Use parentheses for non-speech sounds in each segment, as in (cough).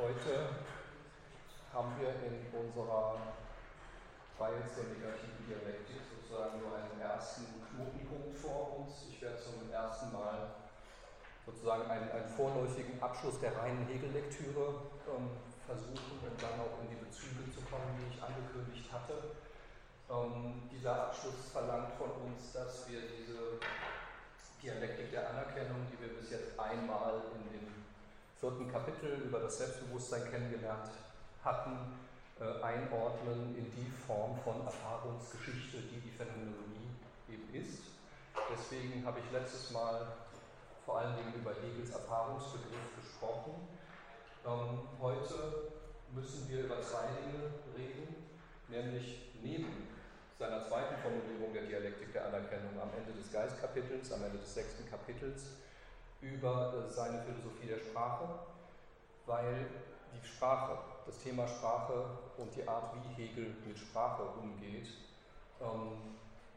Heute haben wir in unserer Reihe zur negativen Dialektik sozusagen nur einen ersten Knotenpunkt vor uns. Ich werde zum ersten Mal sozusagen einen, einen vorläufigen Abschluss der reinen Hegel-Lektüre ähm, versuchen und dann auch in die Bezüge zu kommen, die ich angekündigt hatte. Ähm, dieser Abschluss verlangt von uns, dass wir diese Dialektik der Anerkennung, die wir bis jetzt einmal in dem vierten Kapitel über das Selbstbewusstsein kennengelernt hatten, äh, einordnen in die Form von Erfahrungsgeschichte, die die Phänomenologie eben ist. Deswegen habe ich letztes Mal vor allen Dingen über Hegels Erfahrungsbegriff gesprochen. Ähm, heute müssen wir über zwei Dinge reden, nämlich neben seiner zweiten Formulierung der Dialektik der Anerkennung am Ende des Geistkapitels, am Ende des sechsten Kapitels, über äh, seine Philosophie der Sprache, weil die Sprache, das Thema Sprache und die Art, wie Hegel mit Sprache umgeht, ähm,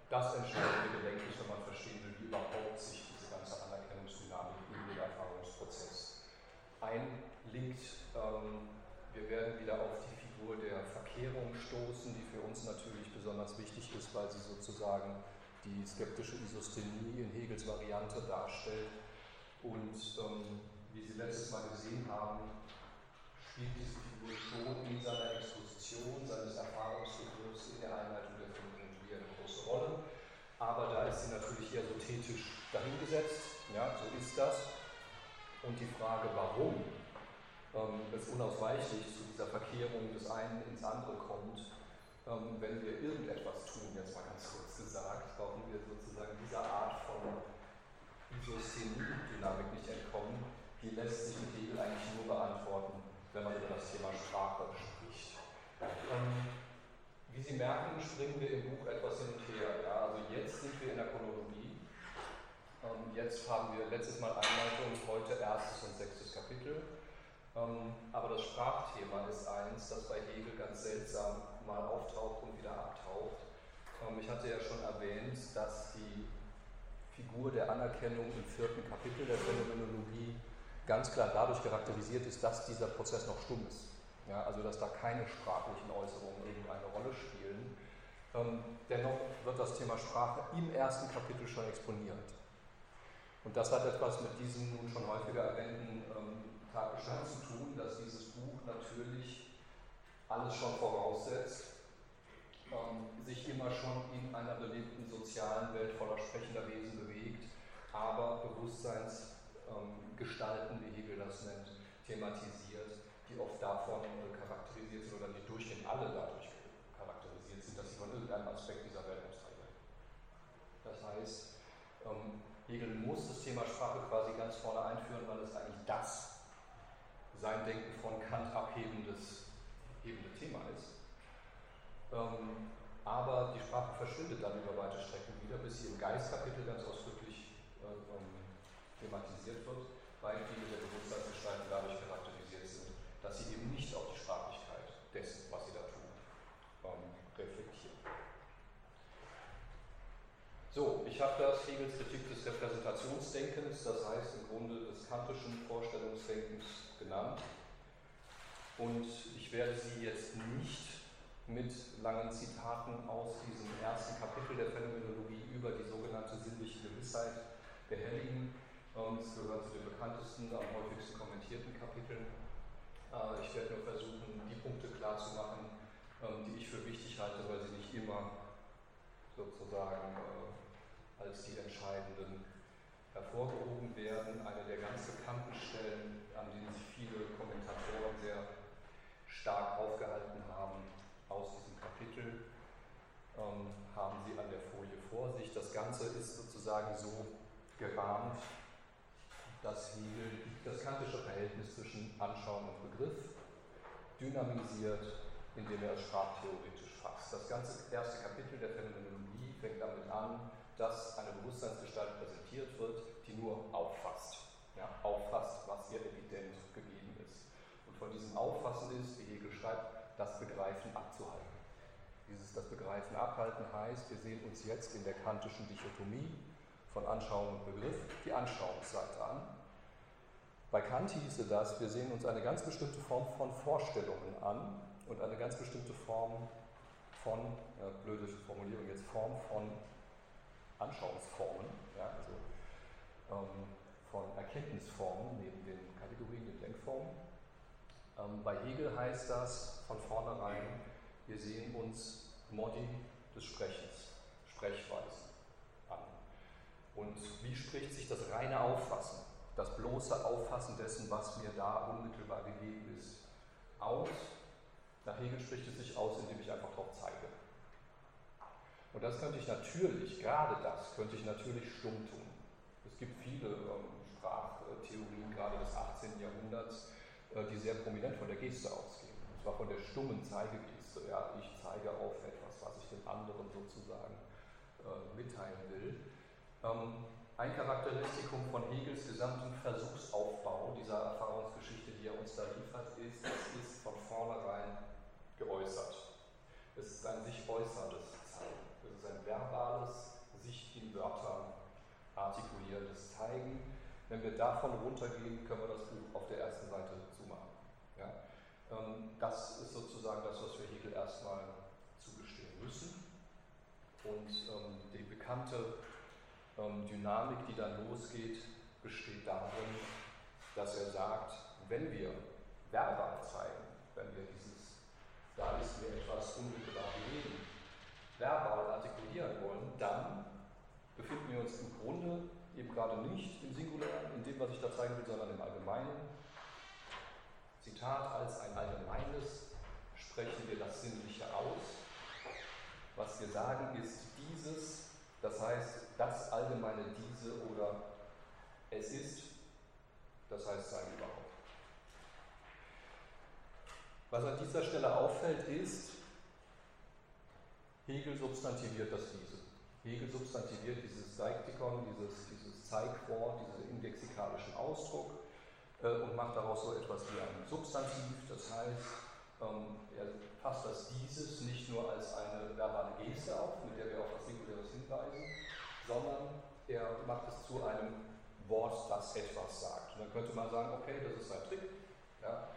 das Entscheidende, denke ich, wenn man verstehen will, wie überhaupt sich diese ganze Anerkennungsdynamik in den Erfahrungsprozess einlinkt. Ähm, wir werden wieder auf die Figur der Verkehrung stoßen, die für uns natürlich besonders wichtig ist, weil sie sozusagen die skeptische Isosthenie in Hegels Variante darstellt und ähm, wie Sie letztes Mal gesehen haben, spielt diese Figur schon in seiner Exposition, seines Erfahrungsbegriffs, in der Einleitung der Phänomenologie eine große Rolle. Aber da ist sie natürlich eher so thetisch dahingesetzt. Ja, so ist das. Und die Frage, warum ähm, es unausweichlich zu dieser Verkehrung des einen ins andere kommt, ähm, wenn wir irgendetwas tun, jetzt mal ganz kurz gesagt, warum wir sozusagen dieser Art von Isosthenie-Dynamik nicht entkommen, die lässt sich mit Hegel eigentlich nur beantworten, wenn man über das Thema Sprache spricht. Ähm, wie Sie merken, springen wir im Buch etwas hin und her. Ja? Also jetzt sind wir in der Chronologie. Ähm, jetzt haben wir letztes Mal Einleitung, heute erstes und sechstes Kapitel. Ähm, aber das Sprachthema ist eins, das bei Hegel ganz seltsam mal auftaucht und wieder abtaucht. Ähm, ich hatte ja schon erwähnt, dass die Figur der Anerkennung im vierten Kapitel der Phänomenologie ganz klar dadurch charakterisiert ist, dass dieser Prozess noch stumm ist. Ja, also dass da keine sprachlichen Äußerungen irgendeine Rolle spielen. Ähm, dennoch wird das Thema Sprache im ersten Kapitel schon exponiert. Und das hat etwas mit diesem nun schon häufiger erwähnten ähm, Tatbestand zu tun, dass dieses Buch natürlich alles schon voraussetzt, ähm, sich immer schon in einer belebten sozialen Welt voller sprechender Wesen bewegt, aber Bewusstseinsgestalten, ähm, wie Hegel das nennt, thematisiert, die oft davon charakterisiert sind oder nicht durchgehend alle dadurch charakterisiert sind, dass sie von irgendeinem Aspekt dieser Welt abstrahieren. Das heißt, ähm, Hegel muss das Thema Sprache quasi ganz vorne einführen, weil es eigentlich das sein Denken von Kant abhebendes hebende Thema ist. Ähm, aber die Sprache verschwindet dann über weite Strecken wieder, bis sie im Geistkapitel ganz ausdrücklich äh, ähm, thematisiert wird, weil viele der Bewusstseinsgestalten dadurch charakterisiert sind, dass sie eben nicht auf die Sprachlichkeit dessen, was sie da tun, ähm, reflektieren. So, ich habe das Hegels Kritik des Repräsentationsdenkens, das heißt im Grunde des kantischen Vorstellungsdenkens genannt. Und ich werde Sie jetzt nicht mit langen Zitaten aus diesem ersten Kapitel der Phänomenologie über die sogenannte sinnliche Gewissheit behelligen. Es gehört zu den bekanntesten, am häufigsten kommentierten Kapiteln. Äh, ich werde nur versuchen, die Punkte klarzumachen, ähm, die ich für wichtig halte, weil sie nicht immer sozusagen äh, als die entscheidenden hervorgehoben werden. Eine der ganz bekannten Stellen, an denen sich viele Kommentatoren sehr stark aufgehalten haben, aus diesem Kapitel ähm, haben Sie an der Folie vor sich. Das Ganze ist sozusagen so gerahmt, dass Hegel das kantische Verhältnis zwischen Anschauung und Begriff dynamisiert, indem er es sprachtheoretisch fasst. Das ganze erste Kapitel der Phänomenologie fängt damit an, dass eine Bewusstseinsgestalt präsentiert wird, die nur auffasst. Ja, auffasst, was ihr evident gegeben ist. Und von diesem Auffassen ist, wie Hegel schreibt, das Begreifen abzuhalten. Dieses das Begreifen abhalten heißt, wir sehen uns jetzt in der kantischen Dichotomie von Anschauung und Begriff die Anschauungsseite an. Bei Kant hieße das, wir sehen uns eine ganz bestimmte Form von Vorstellungen an und eine ganz bestimmte Form von, ja, blöde Formulierung jetzt, Form von Anschauungsformen, ja, also ähm, von Erkenntnisformen neben den Kategorien, den Denkformen. Ähm, bei Hegel heißt das von vornherein, wir sehen uns Modi des Sprechens, Sprechweisen an. Und wie spricht sich das reine Auffassen, das bloße Auffassen dessen, was mir da unmittelbar gegeben ist, aus? Nach Hegel spricht es sich aus, indem ich einfach darauf zeige. Und das könnte ich natürlich, gerade das könnte ich natürlich stumm tun. Es gibt viele ähm, Sprachtheorien, gerade des 18. Jahrhunderts, die sehr prominent von der Geste ausgehen. Und zwar von der stummen Zeigegeste. Ja, ich zeige auf etwas, was ich den anderen sozusagen äh, mitteilen will. Ähm, ein Charakteristikum von Hegels gesamten Versuchsaufbau dieser Erfahrungsgeschichte, die er uns da liefert, ist, es ist von vornherein geäußert. Es ist ein sich äußerndes ist ein verbales, sich in Wörtern artikulierendes Zeigen. Wenn wir davon runtergehen, können wir das Buch auf der ersten Seite das ist sozusagen das, was wir Hegel erstmal zugestehen müssen. Und ähm, die bekannte ähm, Dynamik, die dann losgeht, besteht darin, dass er sagt, wenn wir verbal zeigen, wenn wir dieses, da ist mir etwas unmittelbar gegeben, verbal artikulieren wollen, dann befinden wir uns im Grunde eben gerade nicht im Singulären, in dem, was ich da zeigen will, sondern im Allgemeinen. Zitat, als ein Allgemeines sprechen wir das Sinnliche aus. Was wir sagen ist dieses, das heißt das Allgemeine diese oder es ist, das heißt sein überhaupt. Was an dieser Stelle auffällt, ist, Hegel substantiviert das diese. Hegel substantiviert dieses Seiktikon, dieses, dieses Zeigwort, diesen indexikalischen Ausdruck und macht daraus so etwas wie ein Substantiv. Das heißt, ähm, er fasst das dieses nicht nur als eine verbale Geste auf, mit der wir auf was Singuläres hinweisen, sondern er macht es zu einem Wort, das etwas sagt. Und dann könnte man sagen, okay, das ist sein Trick. Ja?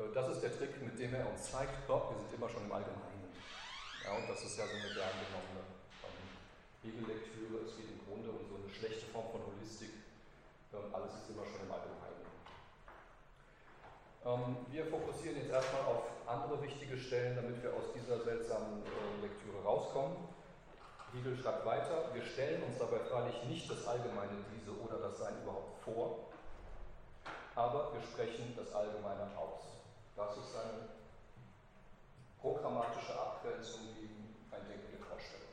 Äh, das ist der Trick, mit dem er uns zeigt, doch, wir sind immer schon im Allgemeinen. Ja, und das ist ja so eine gern genommene ähm, Hegellektüre. Es geht im Grunde um so eine schlechte Form von Holistik. Ähm, alles ist immer schon im Allgemeinen. Ähm, wir fokussieren jetzt erstmal auf andere wichtige Stellen, damit wir aus dieser seltsamen äh, Lektüre rauskommen. Hegel schreibt weiter, wir stellen uns dabei freilich nicht das Allgemeine diese oder das Sein überhaupt vor, aber wir sprechen das Allgemeine aus. Das ist eine programmatische Abgrenzung gegen ein Denken in Vorstellung.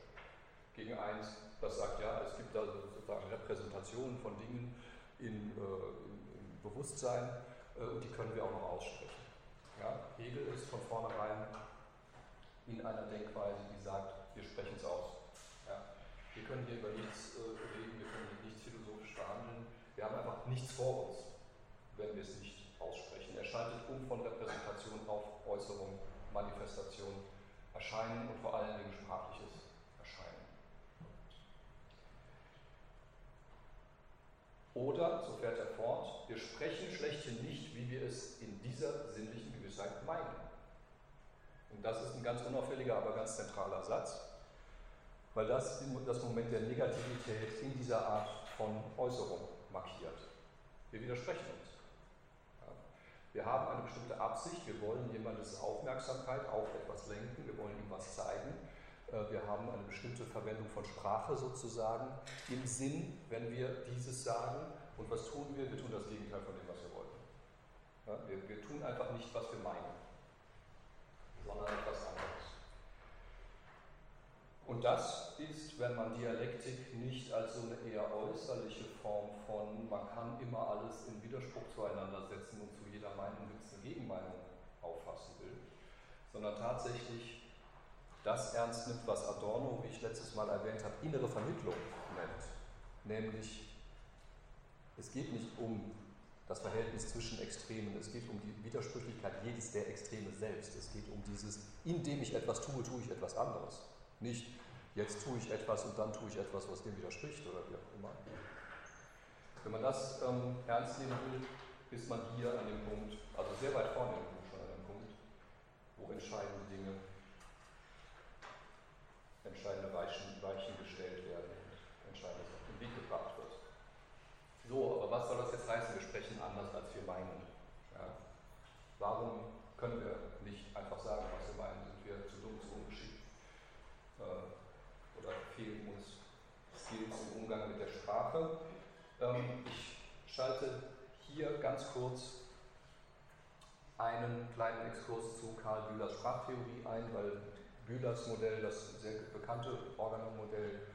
Gegen eins, das sagt, ja, es gibt da sozusagen Repräsentationen von Dingen in, äh, im Bewusstsein und die können wir auch noch aussprechen. Ja? Hegel ist von vornherein in einer Denkweise, die sagt, wir sprechen es aus. Ja? Wir können hier über nichts äh, reden, wir können hier nichts philosophisch behandeln, wir haben einfach nichts vor uns, wenn wir es nicht aussprechen. Er schaltet um von Repräsentation auf Äußerung Manifestation erscheinen und vor allen Dingen sprachliches Erscheinen. Oder, so fährt er fort, wir sprechen schlechthin nicht, wie wir es in dieser sinnlichen Gewissheit meinen. Und das ist ein ganz unauffälliger, aber ganz zentraler Satz, weil das das Moment der Negativität in dieser Art von Äußerung markiert. Wir widersprechen uns. Wir haben eine bestimmte Absicht, wir wollen jemandes Aufmerksamkeit auf etwas lenken, wir wollen ihm was zeigen. Äh, wir haben eine bestimmte Verwendung von Sprache sozusagen im Sinn, wenn wir dieses sagen. Und was tun wir? Wir tun das Gegenteil von dem, was wir wollten. Ja, wir, wir tun einfach nicht, was wir meinen, sondern etwas anderes. Und das ist, wenn man Dialektik nicht als so eine eher äußerliche Form von, man kann immer alles in Widerspruch zueinander setzen und zu jeder Meinung gibt es eine Gegenmeinung auffassen will, sondern tatsächlich das ernst nimmt, was Adorno, wie ich letztes Mal erwähnt habe, innere Vermittlung nennt. Nämlich, es geht nicht um das Verhältnis zwischen Extremen, es geht um die Widersprüchlichkeit jedes der Extreme selbst. Es geht um dieses, indem ich etwas tue, tue ich etwas anderes. Nicht, jetzt tue ich etwas und dann tue ich etwas, was dem widerspricht oder wie auch immer. Wenn man das ähm, ernst nehmen will, ist man hier an dem Punkt, also sehr weit vorne schon an dem Punkt, wo entscheidende Dinge, entscheidende Weichen, Weichen gestellt werden und entscheidendes auf den Weg gebracht wird. So, aber was soll das jetzt heißen? Wir sprechen anders, als wir meinen. Ja? Warum können wir nicht einfach sagen, was wir meinen? Sind wir zu dumm, zu ungeschickt? Äh, oder fehlen uns Skills im Umgang mit der Sprache? Ähm, ich schalte hier ganz kurz einen kleinen Exkurs zu Karl Bühlers Sprachtheorie ein, weil Bühlers Modell, das sehr bekannte Organon-Modell,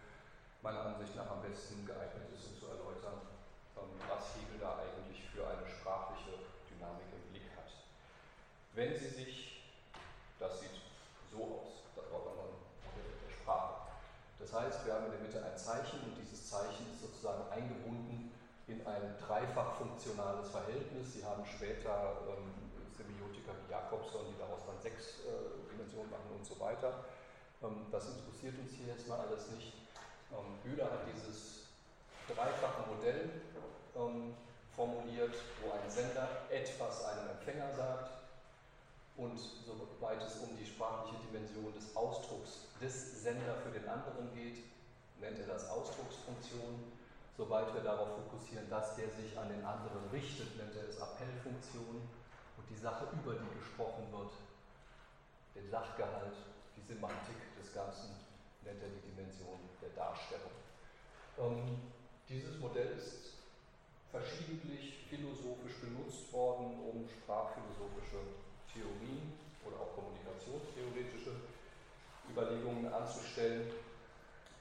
meiner Ansicht nach am besten geeignet ist, um zu erläutern, ähm, was Hegel da eigentlich für eine sprachliche Dynamik im Blick hat. Wenn Sie sich, das sieht so aus, das Organon-Modell der Sprache. Das heißt, wir haben in der Mitte ein Zeichen und dieses Zeichen ist sozusagen eingebunden in ein dreifach funktionales Verhältnis. Sie haben später ähm, Semiotiker wie Jakobson, die daraus dann sechs äh, Dimensionen machen und so weiter. Ähm, das interessiert uns hier jetzt mal alles nicht. Ähm, Bühler hat dieses dreifache Modell ähm, formuliert, wo ein Sender etwas einem Empfänger sagt und soweit es um die sprachliche Dimension des Ausdrucks des Sender für den anderen geht, nennt er das Ausdrucksfunktion. Soweit wir darauf fokussieren, dass der sich an den anderen richtet, nennt er es Appellfunktion. Und die Sache, über die gesprochen wird, den Sachgehalt, die Semantik des Ganzen, nennt er die Dimension der Darstellung. Ähm, dieses Modell ist verschiedentlich philosophisch benutzt worden, um sprachphilosophische Theorien oder auch kommunikationstheoretische Überlegungen anzustellen.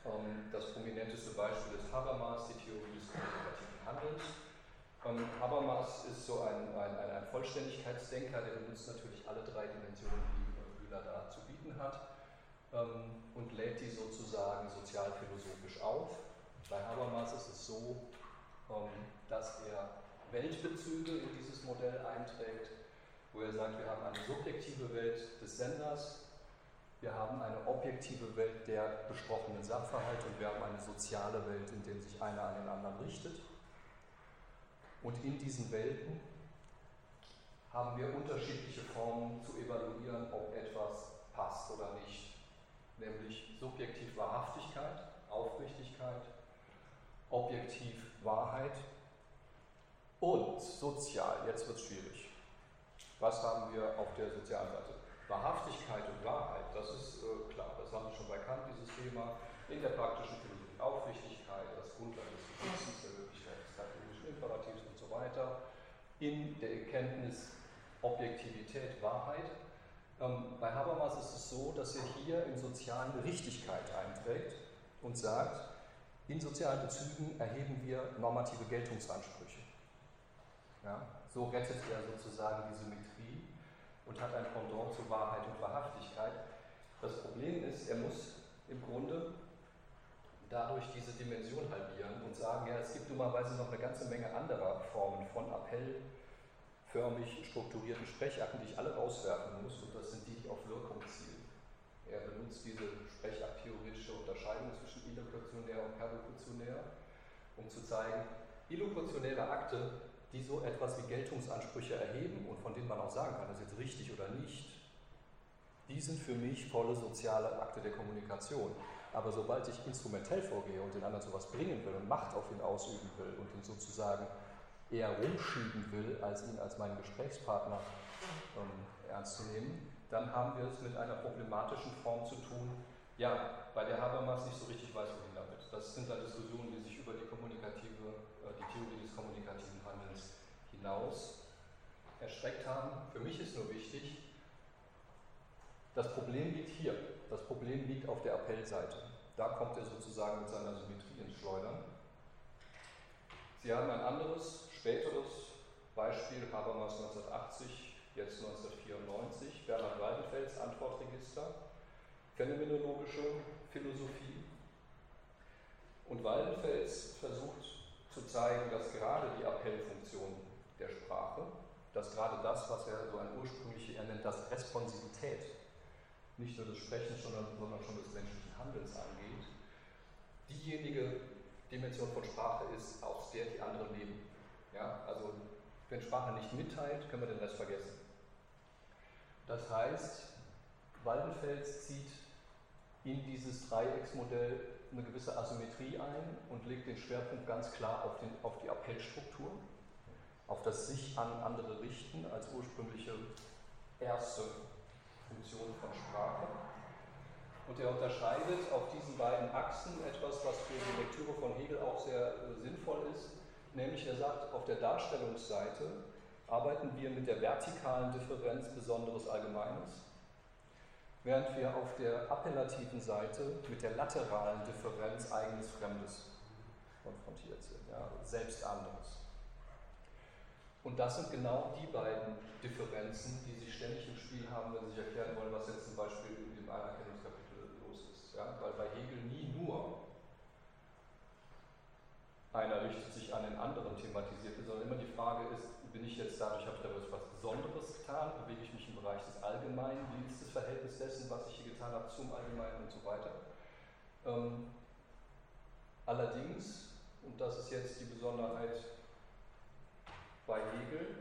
Ähm, das prominenteste Beispiel ist Habermas, die Theorie des kommunikativen Handelns. Ähm, Habermas ist so ein, ein, ein, Vollständigkeitsdenker, der benutzt natürlich alle drei Dimensionen, die Bühler da zu bieten hat ähm, und lädt die sozusagen sozialphilosophisch auf. Bei Habermas ist es so, dass er Weltbezüge in dieses Modell einträgt, wo er sagt, wir haben eine subjektive Welt des Senders, wir haben eine objektive Welt der besprochenen Sachverhalte und wir haben eine soziale Welt, in der sich einer an den anderen richtet. Und in diesen Welten haben wir unterschiedliche Formen zu evaluieren, ob etwas passt oder nicht. Nämlich subjektiv Wahrhaftigkeit, Aufrichtigkeit, objektiv Wahrheit und sozial. Jetzt wird es schwierig. Was haben wir auf der sozialen Seite? Wahrhaftigkeit und Wahrheit, das ist äh, klar, das haben wir schon bei Kant, dieses Thema. In der praktischen Philosophie Aufrichtigkeit, das Grundlage des Gewissens, der Möglichkeit des kategorischen Imperativs weiter. In der Erkenntnis Objektivität, Wahrheit. Ähm, bei Habermas ist es so, dass er hier in sozialen Richtigkeit einträgt und sagt, in sozialen Bezügen erheben wir normative Geltungsansprüche. Ja, so rettet er sozusagen die Symmetrie und hat ein Pendant zu Wahrheit und Wahrhaftigkeit. Das Problem ist, er muss im Grunde dadurch diese Dimension halbieren und sagen, ja, es gibt dummerweise noch eine ganze Menge anderer Formen von appellförmig strukturierten Sprechakten, die ich alle rauswerfen muss, und das sind die, die auf Wirkung zielen. Er benutzt diese sprechakt-theoretische Unterscheidung zwischen illokutionär und perlokutionär, um zu zeigen, illokutionäre Akte die so etwas wie Geltungsansprüche erheben und von denen man auch sagen kann, das ist jetzt richtig oder nicht, die sind für mich volle soziale Akte der Kommunikation. Aber sobald ich instrumentell vorgehe und den anderen zu was bringen will und Macht auf ihn ausüben will und ihn sozusagen eher rumschieben will, als ihn als meinen Gesprächspartner ähm, ernst zu nehmen, dann haben wir es mit einer problematischen Form zu tun, ja, bei der Habermas nicht so richtig weiß, wohin damit. Das sind dann Diskussionen, die sich über die kommunikative, äh, die Theorie des kommunikativen hinaus erschreckt haben. Für mich ist nur wichtig, das Problem liegt hier. Das Problem liegt auf der Appellseite. Da kommt er sozusagen mit seiner Symmetrie ins Schleudern. Sie haben ein anderes, späteres Beispiel, Habermas 1980, jetzt 1994, Bernhard Weidenfels Antwortregister, phänomenologische Philosophie. Und Waldenfels versucht zu zeigen, dass gerade die Appellfunktion der Sprache, dass gerade das, was er so ein ursprüngliche, er nennt das Responsivität, nicht nur des Sprechens, sondern, sondern schon des menschlichen Handelns angeht, diejenige Dimension von Sprache ist, aus der die anderen leben. Ja, also Wenn Sprache nicht mitteilt, können wir den Rest vergessen. Das heißt, Waldenfels zieht in dieses Dreiecksmodell eine gewisse Asymmetrie ein und legt den Schwerpunkt ganz klar auf, den, auf die Appellstruktur, auf das sich an andere richten als ursprüngliche erste Funktion von Sprache. Und er unterscheidet auf diesen beiden Achsen etwas, was für die Lektüre von Hegel auch sehr äh, sinnvoll ist, nämlich er sagt, auf der Darstellungsseite arbeiten wir mit der vertikalen Differenz Besonderes Allgemeines, während wir auf der appellativen Seite mit der lateralen Differenz Eigenes Fremdes konfrontiert sind, ja, selbst anderes. Und das sind genau die beiden Differenzen, die sich ständig im Spiel haben, wenn Sie sich erklären wollen, was jetzt zum Beispiel im Anerkennungskapitel los ist. Ja? Weil bei Hegel nie nur einer richtet sich an den anderen thematisiert sondern immer die Frage ist, bin ich jetzt dadurch, habe ich da etwas Besonderes getan, bewege ich mich im Bereich des Allgemeinen, wie ist das Verhältnis dessen, was ich hier getan habe, zum Allgemeinen und so weiter. Ähm, allerdings, und das ist jetzt die Besonderheit bei Hegel,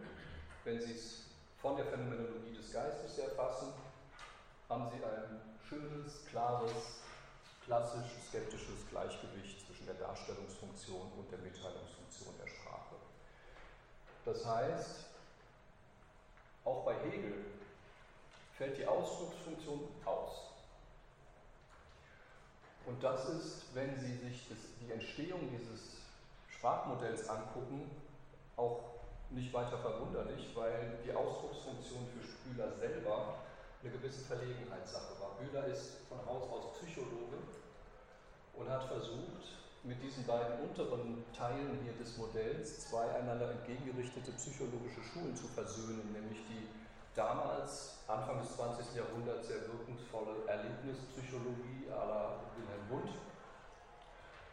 wenn Sie es von der Phänomenologie des Geistes erfassen, haben Sie ein schönes, klares, klassisch skeptisches Gleichgewicht zwischen der Darstellungsfunktion und der Mitteilungsfunktion der Sprache. Das heißt, auch bei Hegel fällt die Ausdrucksfunktion aus. Und das ist, wenn Sie sich das, die Entstehung dieses Sprachmodells angucken, auch nicht weiter verwunderlich, weil die Ausdrucksfunktion für Bühler selber eine gewisse Verlegenheitssache war. Bühler ist von Haus aus Psychologe und hat versucht, mit diesen beiden unteren Teilen hier des Modells zwei einander entgegengerichtete psychologische Schulen zu versöhnen, nämlich die damals, Anfang des 20. Jahrhunderts, sehr wirkungsvolle Erlebnispsychologie à la Wilhelm Wundt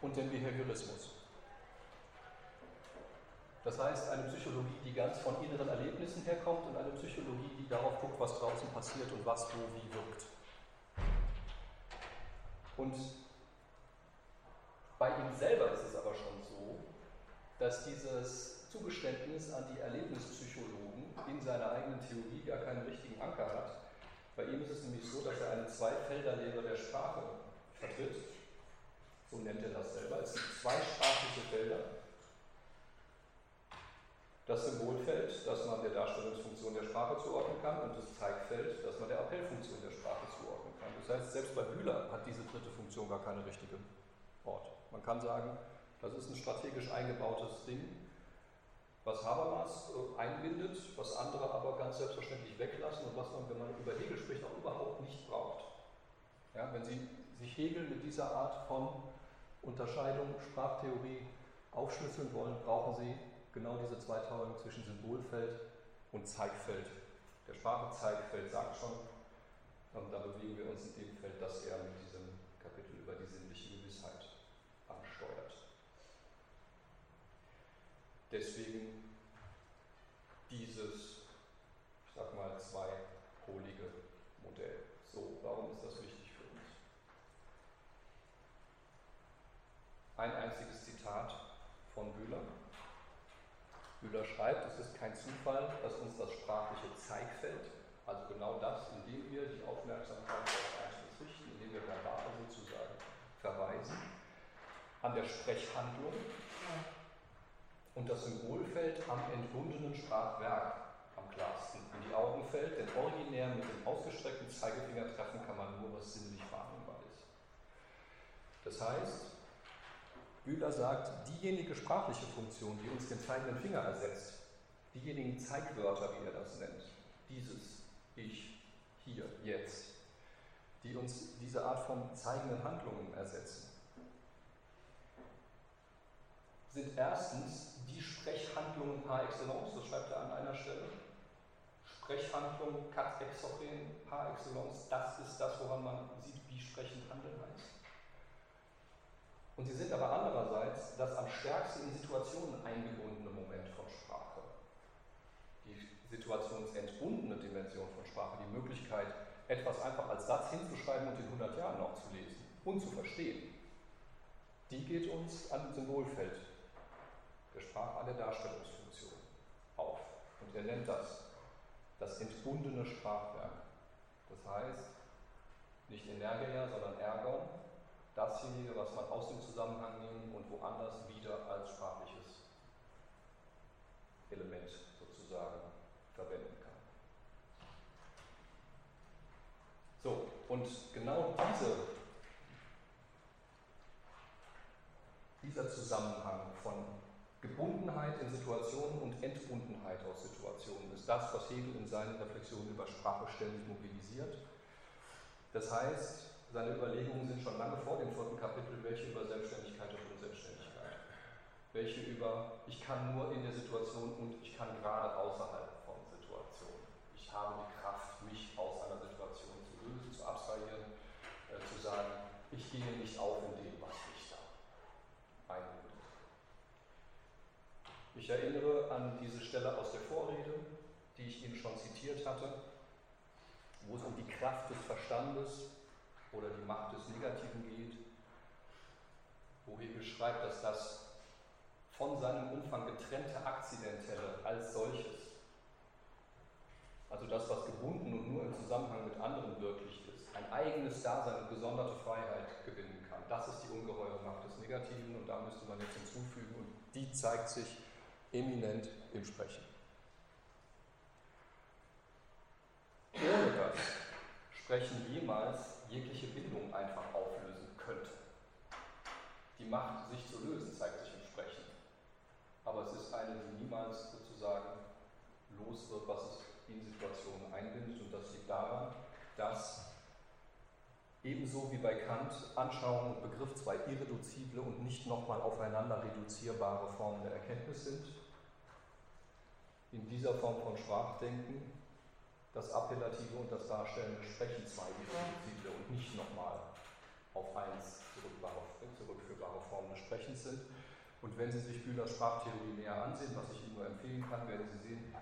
und den Behaviorismus. Das heißt, eine Psychologie, die ganz von inneren Erlebnissen herkommt und eine Psychologie, die darauf guckt, was draußen passiert und was wo wie wirkt. Und bei ihm selber ist es aber schon so, dass dieses Zugeständnis an die Erlebnispsychologen in seiner eigenen Theorie gar keinen richtigen Anker hat. Bei ihm ist es nämlich so, dass er eine Zweifelderlehre der Sprache vertritt. So nennt er das selber. Es sind zwei sprachliche Felder das Symbolfeld, das man der Darstellungsfunktion der Sprache zuordnen kann, und das Zeigfeld, das man der Appellfunktion der Sprache zuordnen kann. Das heißt, selbst bei Bühler hat diese dritte Funktion gar keine richtige Ort. Man kann sagen, das ist ein strategisch eingebautes Ding, was Habermas äh, einbindet, was andere aber ganz selbstverständlich weglassen und was man, wenn man über Hegel spricht, auch überhaupt nicht braucht. Ja, wenn Sie sich Hegel mit dieser Art von Unterscheidung, Sprachtheorie aufschlüsseln wollen, brauchen Sie genau diese Zweiteilung zwischen Symbolfeld und Zeigfeld. Der Sprache Zeigfeld sagt schon, und da bewegen wir uns in dem Feld, das er mit diesem Kapitel über die sinnliche Gewissheit ansteuert. Deswegen dieses, ich sag mal, zweipolige Modell. So, warum ist das wichtig für uns? Ein einziges Zitat von Bühler. Müller schreibt, es ist kein Zufall, dass uns das sprachliche Zeigfeld, also genau das, indem wir die Aufmerksamkeit auf Einzelnes richten, indem wir verbal sozusagen verweisen, an der Sprechhandlung und das Symbolfeld am entbundenen Sprachwerk am klarsten in die Augen fällt, denn originär mit dem ausgestreckten Zeigefinger treffen kann man nur, was sinnlich wahrnehmbar ist. Das heißt, Bühler sagt, diejenige sprachliche Funktion, die uns den zeigenden Finger ersetzt, diejenigen Zeigwörter, wie er das nennt, dieses Ich, hier, jetzt, die uns diese Art von zeigenden Handlungen ersetzen, sind erstens die Sprechhandlungen par excellence, das schreibt er an einer Stelle. Sprechhandlung, kat exochen, par excellence, das ist das, woran man sieht, wie sprechend handeln heißt. Und sie sind aber andererseits das am stärksten in Situationen eingebundene Moment von Sprache. Die situationsentbundene Dimension von Sprache, die Möglichkeit, etwas einfach als Satz hinzuschreiben und in 100 Jahren noch zu lesen und zu verstehen, die geht uns an dem Symbolfeld der Sprache, an der Darstellungsfunktion auf. Er nennt das das entbundene Sprachwerk. Das heißt, nicht Energia, sondern Ergon, dasjenige, was man aus dem Zusammenhang nehmen und woanders wieder als sprachliches Element sozusagen verwenden kann. So, und genau diese, dieser Zusammenhang von Gebundenheit in Situationen und Entbundenheit aus Situationen ist das, was Hegel in seinen Reflexionen über Sprache ständig mobilisiert. Das heißt, seine Überlegungen sind schon lange vor dem vierten Kapitel, welche über Selbstständigkeit und Unselbstständigkeit, welche über ich kann nur in der Situation und ich kann gerade außerhalb von Situationen. Ich habe die Kraft, mich aus einer Situation zu lösen, zu abstrahieren, äh, zu sagen, ich gehe nicht auf in dem, was mich da einbindet. Ich erinnere an diese Stelle aus der Vorrede, die ich Ihnen schon zitiert hatte, wo es um die Kraft des Verstandes oder die Macht des Negativen geht, wo Hegel schreibt, dass das von seinem Umfang getrennte Akzidentelle als solches, also das, was gebunden und nur im Zusammenhang mit anderen wirklich ist, ein eigenes Dasein und gesonderte Freiheit gewinnen kann. Das ist die ungeheure Macht des Negativen und da müsste man jetzt hinzufügen und die zeigt sich eminent im Sprechen. Ohne das Sprechen jemals jegliche Bindung einfach auflösen könnte. Die Macht, sich zu lösen, zeigt sich im Sprechen. Aber es ist eine, die niemals sozusagen los wird, was es in Situationen einbindet. Und das liegt daran, dass ebenso wie bei Kant Anschauung und Begriff zwei irreduzible und nicht nochmal aufeinander reduzierbare Formen der Erkenntnis sind. In dieser Form von Sprachdenken das Appellative und das darstellende Sprechen zwei Defizite und nicht nochmal auf eins zurückführbare Formen des Sprechens sind. Und wenn Sie sich Bühlers Sprachtheorie näher ansehen, was ich Ihnen nur empfehlen kann, werden Sie sehen,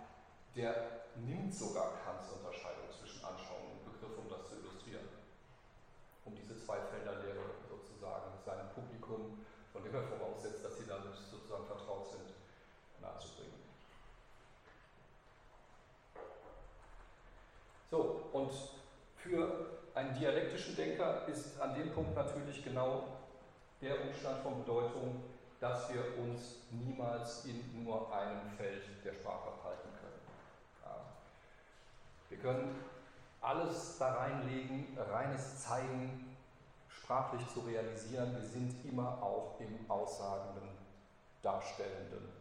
der nimmt sogar Kants Unterscheidung zwischen Anschauung und Begriff, um das zu illustrieren. Um diese zwei Felderlehre sozusagen seinem Publikum, von dem er voraussetzt, dass sie damit sozusagen vertraut sind, nahezubringen. So, und für einen dialektischen Denker ist an dem Punkt natürlich genau der Umstand von Bedeutung, dass wir uns niemals in nur einem Feld der Sprache halten können. Ja. Wir können alles da reinlegen, reines Zeigen, sprachlich zu realisieren. Wir sind immer auch im aussagenden, darstellenden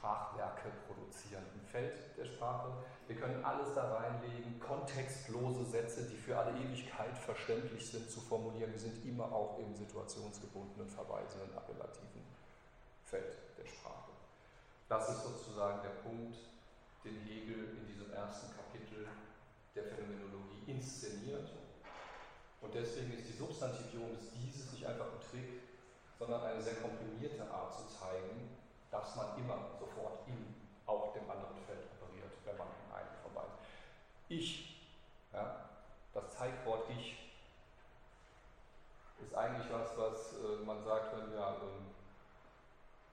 Sprachwerke produzierenden Feld der Sprache. Wir können alles da reinlegen, kontextlose Sätze, die für alle Ewigkeit verständlich sind, zu formulieren. Wir sind immer auch im situationsgebundenen, verweisenden, appellativen Feld der Sprache. Das ist sozusagen der Punkt, den Hegel in diesem ersten Kapitel der Phänomenologie inszeniert. Und deswegen ist die Substantivierung des Dieses nicht einfach ein Trick, sondern eine sehr komprimierte Art zu zeigen, dass man immer sofort in auch dem anderen Feld operiert, wenn man in einem von beiden. Ich, ja, das Zeitwort Ich, ist eigentlich was, was äh, man sagt, wenn ja, ähm,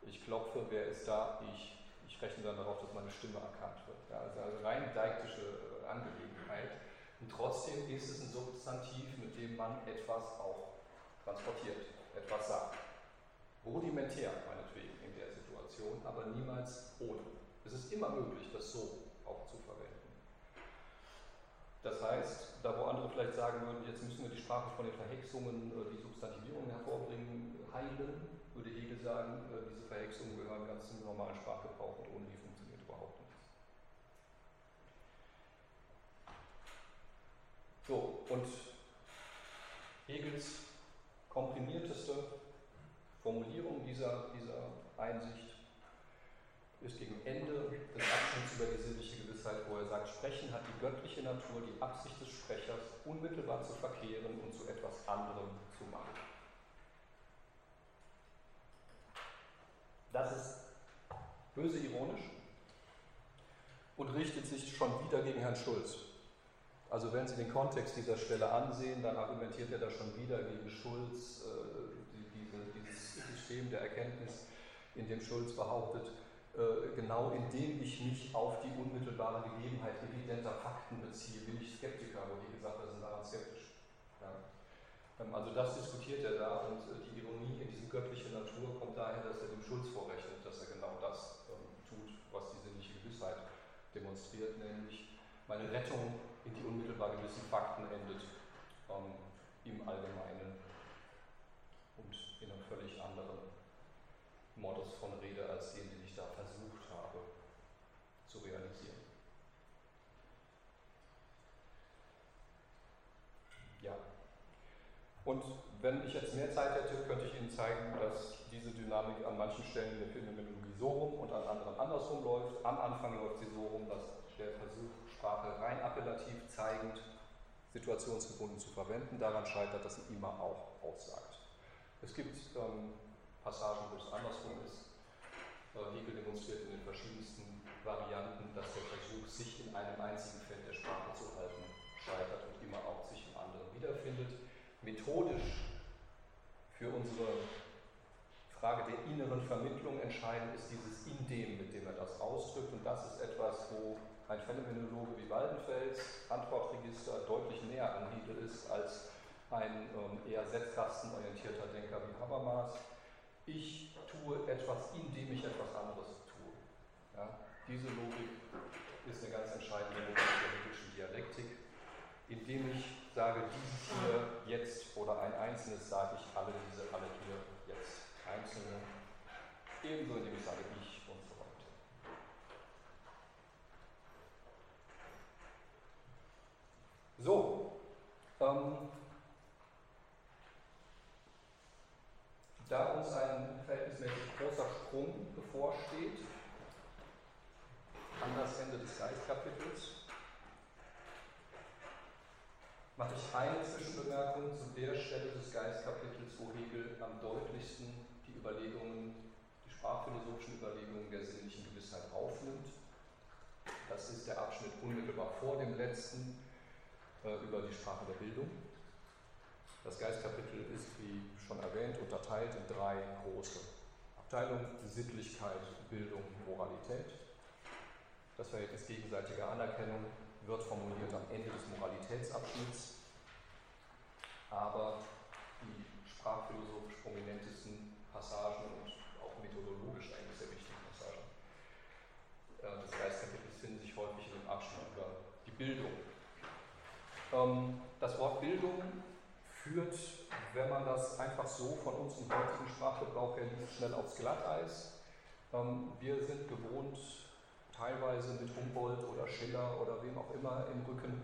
ich klopfe, wer ist da? Ich. Ich rechne dann darauf, dass meine Stimme erkannt wird. Ja, also eine rein deiktische äh, Angelegenheit. Und trotzdem ist es ein Substantiv, mit dem man etwas auch transportiert, etwas sagt. Rudimentär, meinetwegen der Situation, aber niemals ohne. Es ist immer möglich, das so auch zu verwenden. Das heißt, da wo andere vielleicht sagen würden, jetzt müssen wir die Sprache von den Verhexungen, äh, die Substantivierungen hervorbringen, heilen, würde Hegel sagen, äh, diese Verhexungen gehören ganz zum normalen Sprachgebrauch und ohne die funktioniert überhaupt nichts. So, und Hegels komprimierteste Formulierung dieser, dieser Einsicht ist gegen Ende des Abschnitts über die sinnliche Gewissheit, wo er sagt, Sprechen hat die göttliche Natur, die Absicht des Sprechers, unmittelbar zu verkehren und zu etwas anderem zu machen. Das ist böse ironisch und richtet sich schon wieder gegen Herrn Schulz. Also wenn Sie den Kontext dieser Stelle ansehen, dann argumentiert er da schon wieder gegen Schulz, äh, System der Erkenntnis in dem Schulz behauptet, äh, genau indem ich mich auf die unmittelbare Gegebenheit evidenter Fakten beziehe, bin ich Skeptiker, wo die gesagt haben, sind daran skeptisch. Ja. Ähm, also das diskutiert er da und äh, die Ironie in diese göttliche Natur kommt daher, dass er dem Schulz vorrechnet, dass er genau das ähm, tut, was die sinnliche Gewissheit demonstriert, nämlich meine Rettung in die unmittelbar gewissen Fakten endet ähm, im Allgemeinen in einem völlig anderen Modus von Rede als den, den ich da versucht habe zu realisieren. Ja. Und wenn ich jetzt mehr Zeit hätte, könnte ich Ihnen zeigen, dass diese Dynamik an manchen Stellen der Phänomenologie so rum und an anderen andersrum läuft. Am Anfang läuft sie so rum, dass der Versuch, Sprache rein appellativ zeigend, situationsgebunden zu verwenden, daran scheitert, dass sie immer auch aussagt. Es gibt ähm, Passagen, wo es andersrum ist. Äh, Hegel demonstriert in den verschiedensten Varianten, dass der Versuch, sich in einem einzigen Feld der Sprache zu halten, scheitert und immer auch sich im anderen wiederfindet. Methodisch für unsere Frage der inneren Vermittlung entscheidend ist dieses Indem, mit dem er das ausdrückt. Und das ist etwas, wo ein Phänomenologe wie Waldenfels Antwortregister deutlich näher an Hegel ist als ein ähm, eher setzkastenorientierter Denker wie Habermas. Ich tue etwas, indem ich etwas anderes tue. Ja? Diese Logik ist eine ganz entscheidende Logik der hegelischen Dialektik. Indem ich sage, dieses hier jetzt oder ein einzelnes, sage ich alle diese, alle hier jetzt einzelne. Ebenso indem ich sage, ich und so weiter. So, ähm, da uns ein verhältnismäßig großer Sprung bevorsteht, an das Ende des Geistkapitels, mache ich eine Zwischenbemerkung zu der Stelle des Geistkapitels, wo Hegel am deutlichsten die Überlegungen, die sprachphilosophischen Überlegungen der sinnlichen Gewissheit aufnimmt. Das ist der Abschnitt unmittelbar vor dem letzten, äh, über die Sprache der Bildung. Das Geistkapitel ist, wie schon erwähnt, unterteilt in drei große Abteilungen: Sittlichkeit, Bildung, Moralität. Das Verhältnis gegenseitiger Anerkennung wird formuliert am Ende des Moralitätsabschnitts, aber die sprachphilosophisch prominentesten Passagen und auch methodologisch eigentlich sehr wichtigen Passagen äh, des Geistkapitels finden sich häufig in dem Abschnitt über die Bildung. Ähm, das Wort Bildung führt, wenn man das einfach so von unserem heutigen Sprachgebrauch her liest, schnell aufs Glatteis. Ähm, wir sind gewohnt, teilweise mit Humboldt oder Schiller oder wem auch immer im Rücken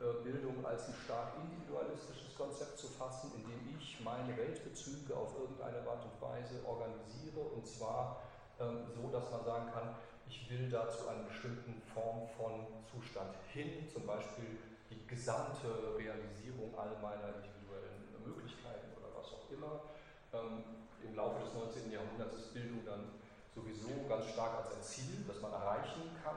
äh, Bildung als ein stark individualistisches Konzept zu fassen, in dem ich meine Weltbezüge auf irgendeine Art und Weise organisiere und zwar ähm, so, dass man sagen kann, ich will dazu eine bestimmte Form von Zustand hin, zum Beispiel die gesamte Realisierung all meiner individuellen Möglichkeiten oder was auch immer. Ähm, Im Laufe des 19. Jahrhunderts ist Bildung dann sowieso ganz stark als ein Ziel, das man erreichen kann,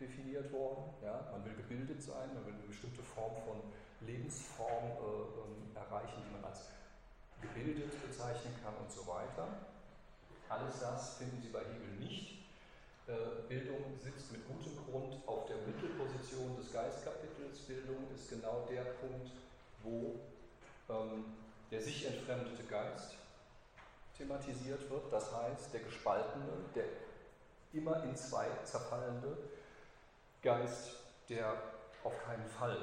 definiert worden. Ja? Man will gebildet sein, man will eine bestimmte Form von Lebensform äh, äh, erreichen, die man als gebildet bezeichnen kann und so weiter. Alles das finden Sie bei Hegel nicht. Äh, Bildung sitzt mit gutem Grund auf der Mittelposition des Geistkapitels. Bildung ist genau der Punkt, wo ähm, der sich entfremdete Geist thematisiert wird. Das heißt, der gespaltene, der immer in zwei zerfallende Geist, der auf keinen Fall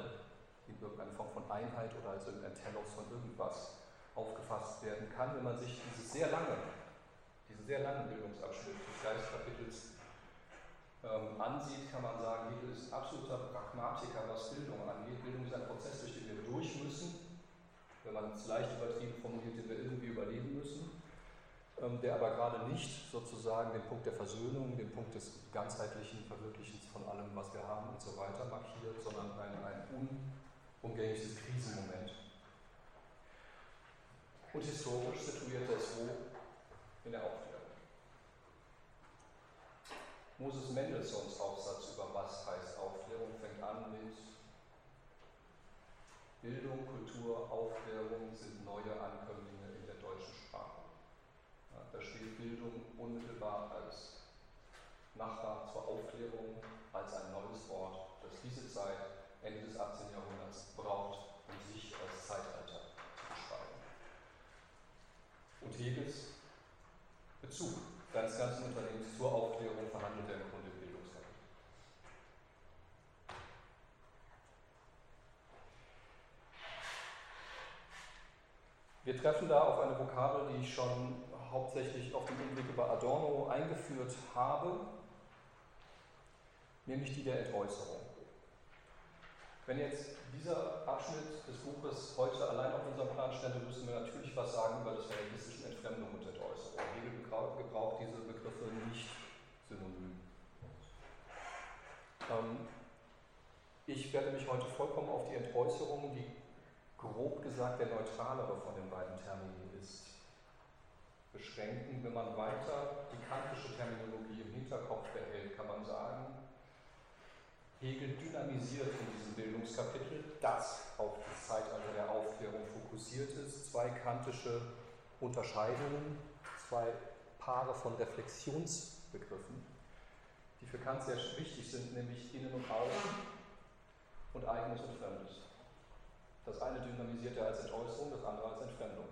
in irgendeine Form von Einheit oder als irgendein Telos von irgendwas aufgefasst werden kann, wenn man sich dieses sehr lange, diesen sehr langen Bildungsabschnitt des Geistkapitels ähm, ansieht, kann man sagen, Hegel ist absoluter Pragmatiker, was Bildung angeht. Bildung ist ein Prozess, durch den wir durch müssen, wenn man es leicht übertrieben formuliert, den wir irgendwie überleben müssen, ähm, der aber gerade nicht sozusagen den Punkt der Versöhnung, den Punkt des ganzheitlichen Verwirklichens von allem, was wir haben und so weiter markiert, sondern ein, ein unumgängliches Krisenmoment. Und historisch situiert er es wo? In der Aufklärung. Moses Mendelssohns Aufsatz über was heißt Aufklärung fängt an mit Bildung, Kultur, Aufklärung sind neue Ankömmlinge in der deutschen Sprache. Ja, da steht Bildung unmittelbar als Nachbar zur Aufklärung als ein neues Wort, das diese Zeit, Ende des 18. Jahrhunderts, braucht, um sich als Zeitalter zu beschreiben. Und Hegels Bezug seines ganzen Unternehmens zur Aufklärung verhandelt er im Grunde im Bildungskapitel. Wir treffen da auf eine Vokabel, die ich schon hauptsächlich auf dem Hinblick über Adorno eingeführt habe, nämlich die der Entäußerung. Wenn jetzt dieser Abschnitt des Buches heute allein auf unserem Plan stände, müssen wir natürlich was sagen über das Verhältnis Entfremdung und Entäußerung. Hegel gebraucht diese Begriffe nicht synonym. Ähm, ich werde mich heute vollkommen auf die Entäußerung, die grob gesagt der neutralere von den beiden Termini ist, beschränken. Wenn man weiter die kantische Terminologie im Hinterkopf behält, kann man sagen, Hegel dynamisiert in diesem Bildungskapitel, das auf das Zeitalter der Aufklärung fokussiert ist, zwei kantische Unterscheidungen, zwei Paare von Reflexionsbegriffen, die für Kant sehr wichtig sind, nämlich Innen und Außen und Eigenes und Fremdes. Das eine dynamisiert er als Entäußerung, das andere als Entfremdung.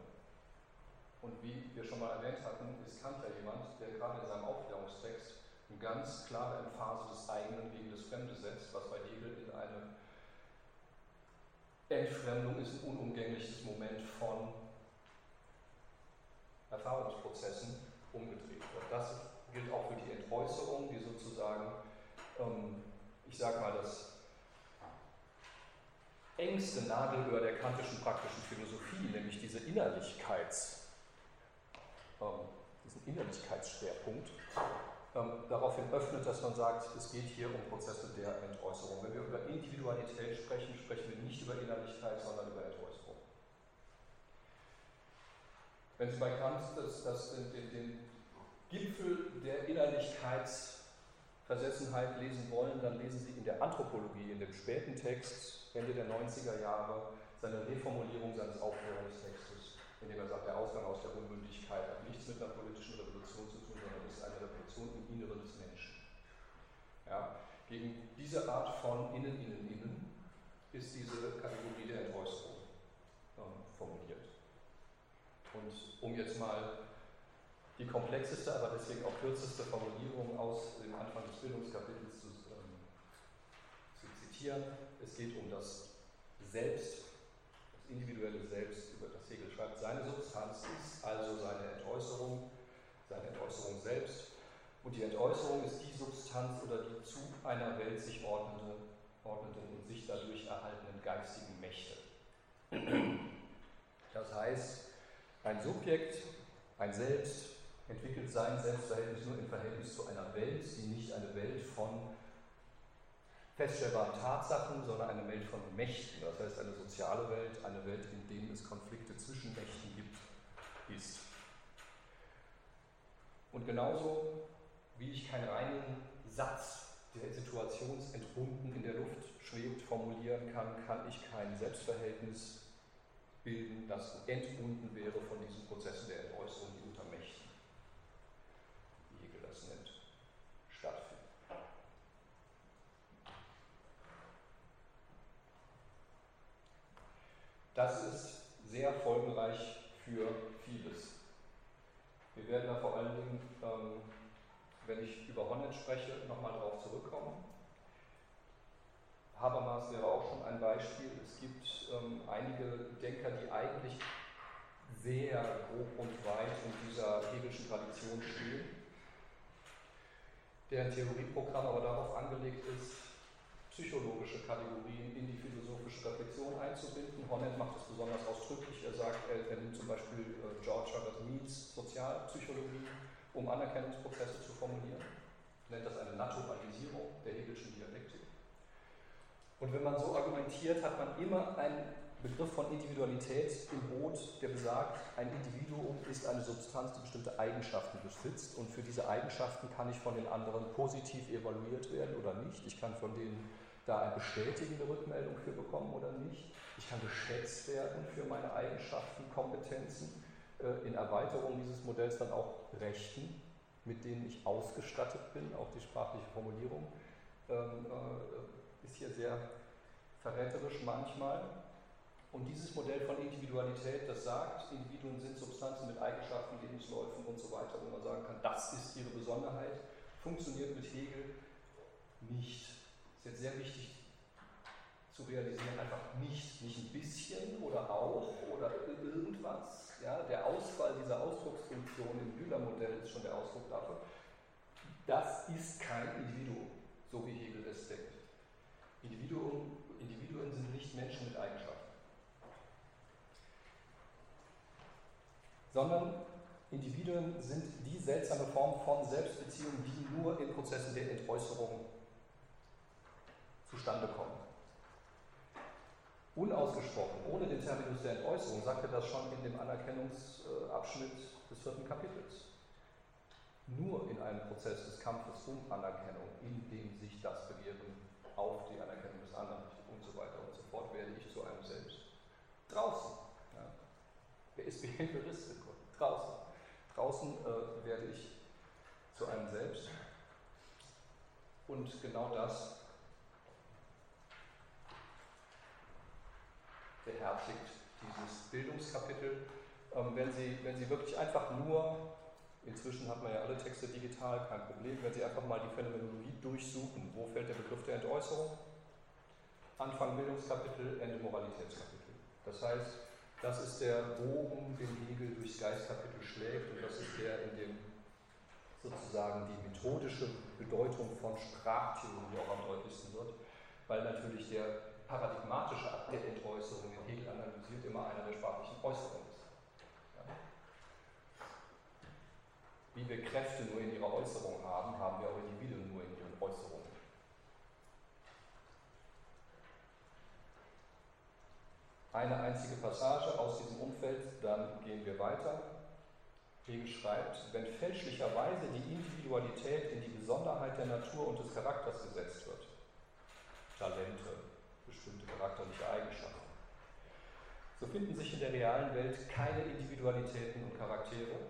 Und wie wir schon mal erwähnt hatten, ist Kant ja jemand, der gerade in seinem Aufklärungstext eine ganz klare Emphase des eigenen gegen das Fremde setzt, was bei Hegel in eine Entfremdung ist, ein unumgängliches Moment von Erfahrungsprozessen umgedreht wird. Das gilt auch für die Entäußerung, die sozusagen, ähm, ich sage mal, das engste Nadelöhr der kantischen praktischen Philosophie, nämlich diese Innerlichkeits, ähm, diesen Innerlichkeitsschwerpunkt, daraufhin öffnet, dass man sagt, es geht hier um Prozesse der Entäußerung. Wenn wir über Individualität sprechen, sprechen wir nicht über Innerlichkeit, sondern über Entäußerung. Wenn Sie bei Kant das, das, den, den Gipfel der Innerlichkeitsversessenheit lesen wollen, dann lesen Sie in der Anthropologie, in dem späten Text, Ende der 90er Jahre, seine Reformulierung seines Aufklärungstextes, in dem er sagt, der Ausgang aus der Unmündigkeit hat nichts mit einer politischen Revolution zu tun, sondern ist eine Revolution im Inneren des Menschen. Ja, gegen diese Art von Innen, Innen, Innen ist diese Kategorie der Entäußerung ähm, formuliert. Und um jetzt mal die komplexeste, aber deswegen auch kürzeste Formulierung aus dem Anfang des Bildungskapitels zu, ähm, zu zitieren. Es geht um das Selbst, individuelle Selbst, über das Hegel schreibt. Seine Substanz ist also seine Entäußerung, seine Entäußerung selbst. Und die Entäußerung ist die Substanz oder die zu einer Welt sich ordnende, ordnenden und sich dadurch erhaltenen geistigen Mächte. Das heißt, ein Subjekt, ein Selbst, entwickelt sein Selbstverhältnis nur im Verhältnis zu einer Welt, die nicht eine Welt von feststellbaren Tatsachen, sondern eine Welt von Mächten, das heißt eine soziale Welt, eine Welt, in der es Konflikte zwischen Mächten gibt, ist. Und genauso wie ich keinen reinen Satz, der situationsentbunden in der Luft schwebt, formulieren kann, kann ich kein Selbstverhältnis bilden, das entbunden wäre von diesen Prozessen der Entäußerung, die unter Mächten, wie Hegel das nennt, stattfinden. Das ist sehr folgenreich für vieles. Wir werden da vor allen Dingen, ähm, wenn ich über Honneth spreche, nochmal darauf zurückkommen. Habermas wäre auch schon ein Beispiel. Es gibt ähm, einige Denker, die eigentlich sehr grob und weit in dieser hegelischen Tradition stehen, deren Theorieprogramm aber darauf angelegt ist, psychologische Kategorien in die philosophische Reflexion einzubinden. Honneth macht es besonders ausdrücklich. Er sagt, er, nimmt zum Beispiel äh, George Herbert Meads Sozialpsychologie, um Anerkennungsprozesse zu formulieren. Er nennt das eine Naturalisierung der Hegelschen Dialektik. Und wenn man so argumentiert, hat man immer einen Begriff von Individualität im Boot, der besagt, ein Individuum ist eine Substanz, die bestimmte Eigenschaften besitzt und für diese Eigenschaften kann ich von den anderen positiv evaluiert werden oder nicht. Ich kann von denen da eine bestätigende Rückmeldung für bekommen oder nicht. Ich kann geschätzt werden für meine Eigenschaften, Kompetenzen, äh, in Erweiterung dieses Modells dann auch Rechten mit denen ich ausgestattet bin, auch die sprachliche Formulierung ähm, äh, ist hier sehr verräterisch manchmal. Und dieses Modell von Individualität, das sagt, Individuen sind Substanzen mit Eigenschaften, Lebensläufen und so weiter, wo man sagen kann, das ist ihre Besonderheit, funktioniert mit Hegel nicht. Ist jetzt sehr wichtig zu realisieren, einfach nicht, nicht ein bisschen oder auch oder irgendwas. Ja, der Ausfall dieser Ausdrucksfunktion im Bühler-Modell ist schon der Ausdruck dafür. Das ist kein Individuum, so wie Hegel es denkt. Individuen, Individuen sind nicht Menschen mit Eigenschaften. sondern Individuen sind die seltsame Form von Selbstbeziehung, die nur in Prozessen der Entäußerung zustande kommen. Unausgesprochen, ohne den Terminus der Entäußerung, sagte das schon in dem Anerkennungsabschnitt des vierten Kapitels. Nur in einem Prozess des Kampfes um Anerkennung, in dem sich das Begehren auf die Anerkennung des anderen und so weiter und so fort, werde ich zu einem Selbst. Draußen. Ja. Wer ist behinderistik? draußen. Draußen äh, werde ich zu einem Selbst. Und genau das beherzigt dieses Bildungskapitel. Ähm, wenn, Sie, wenn Sie wirklich einfach nur, inzwischen hat man ja alle Texte digital, kein Problem, wenn Sie einfach mal die Phänomenologie durchsuchen, wo fällt der Begriff der Entäußerung? Anfang Bildungskapitel, Ende Moralitätskapitel. Das heißt, das ist der Bogen, den Hegel durchs Geistkapitel schlägt und das ist der, in dem sozusagen die methodische Bedeutung von Sprachtheorie auch am deutlichsten wird, weil natürlich der paradigmatische Akt der Entäußerung, analysiert, immer einer der sprachlichen Äußerungen. Ja. Wie wir Kräfte nur in ihrer Äußerung haben, haben wir auch Individuen nur in ihren Äußerungen. Eine einzige Passage aus diesem Umfeld, dann gehen wir weiter. Hegel schreibt, wenn fälschlicherweise die Individualität in die Besonderheit der Natur und des Charakters gesetzt wird, Talente, bestimmte charakterliche Eigenschaften, so finden sich in der realen Welt keine Individualitäten und Charaktere,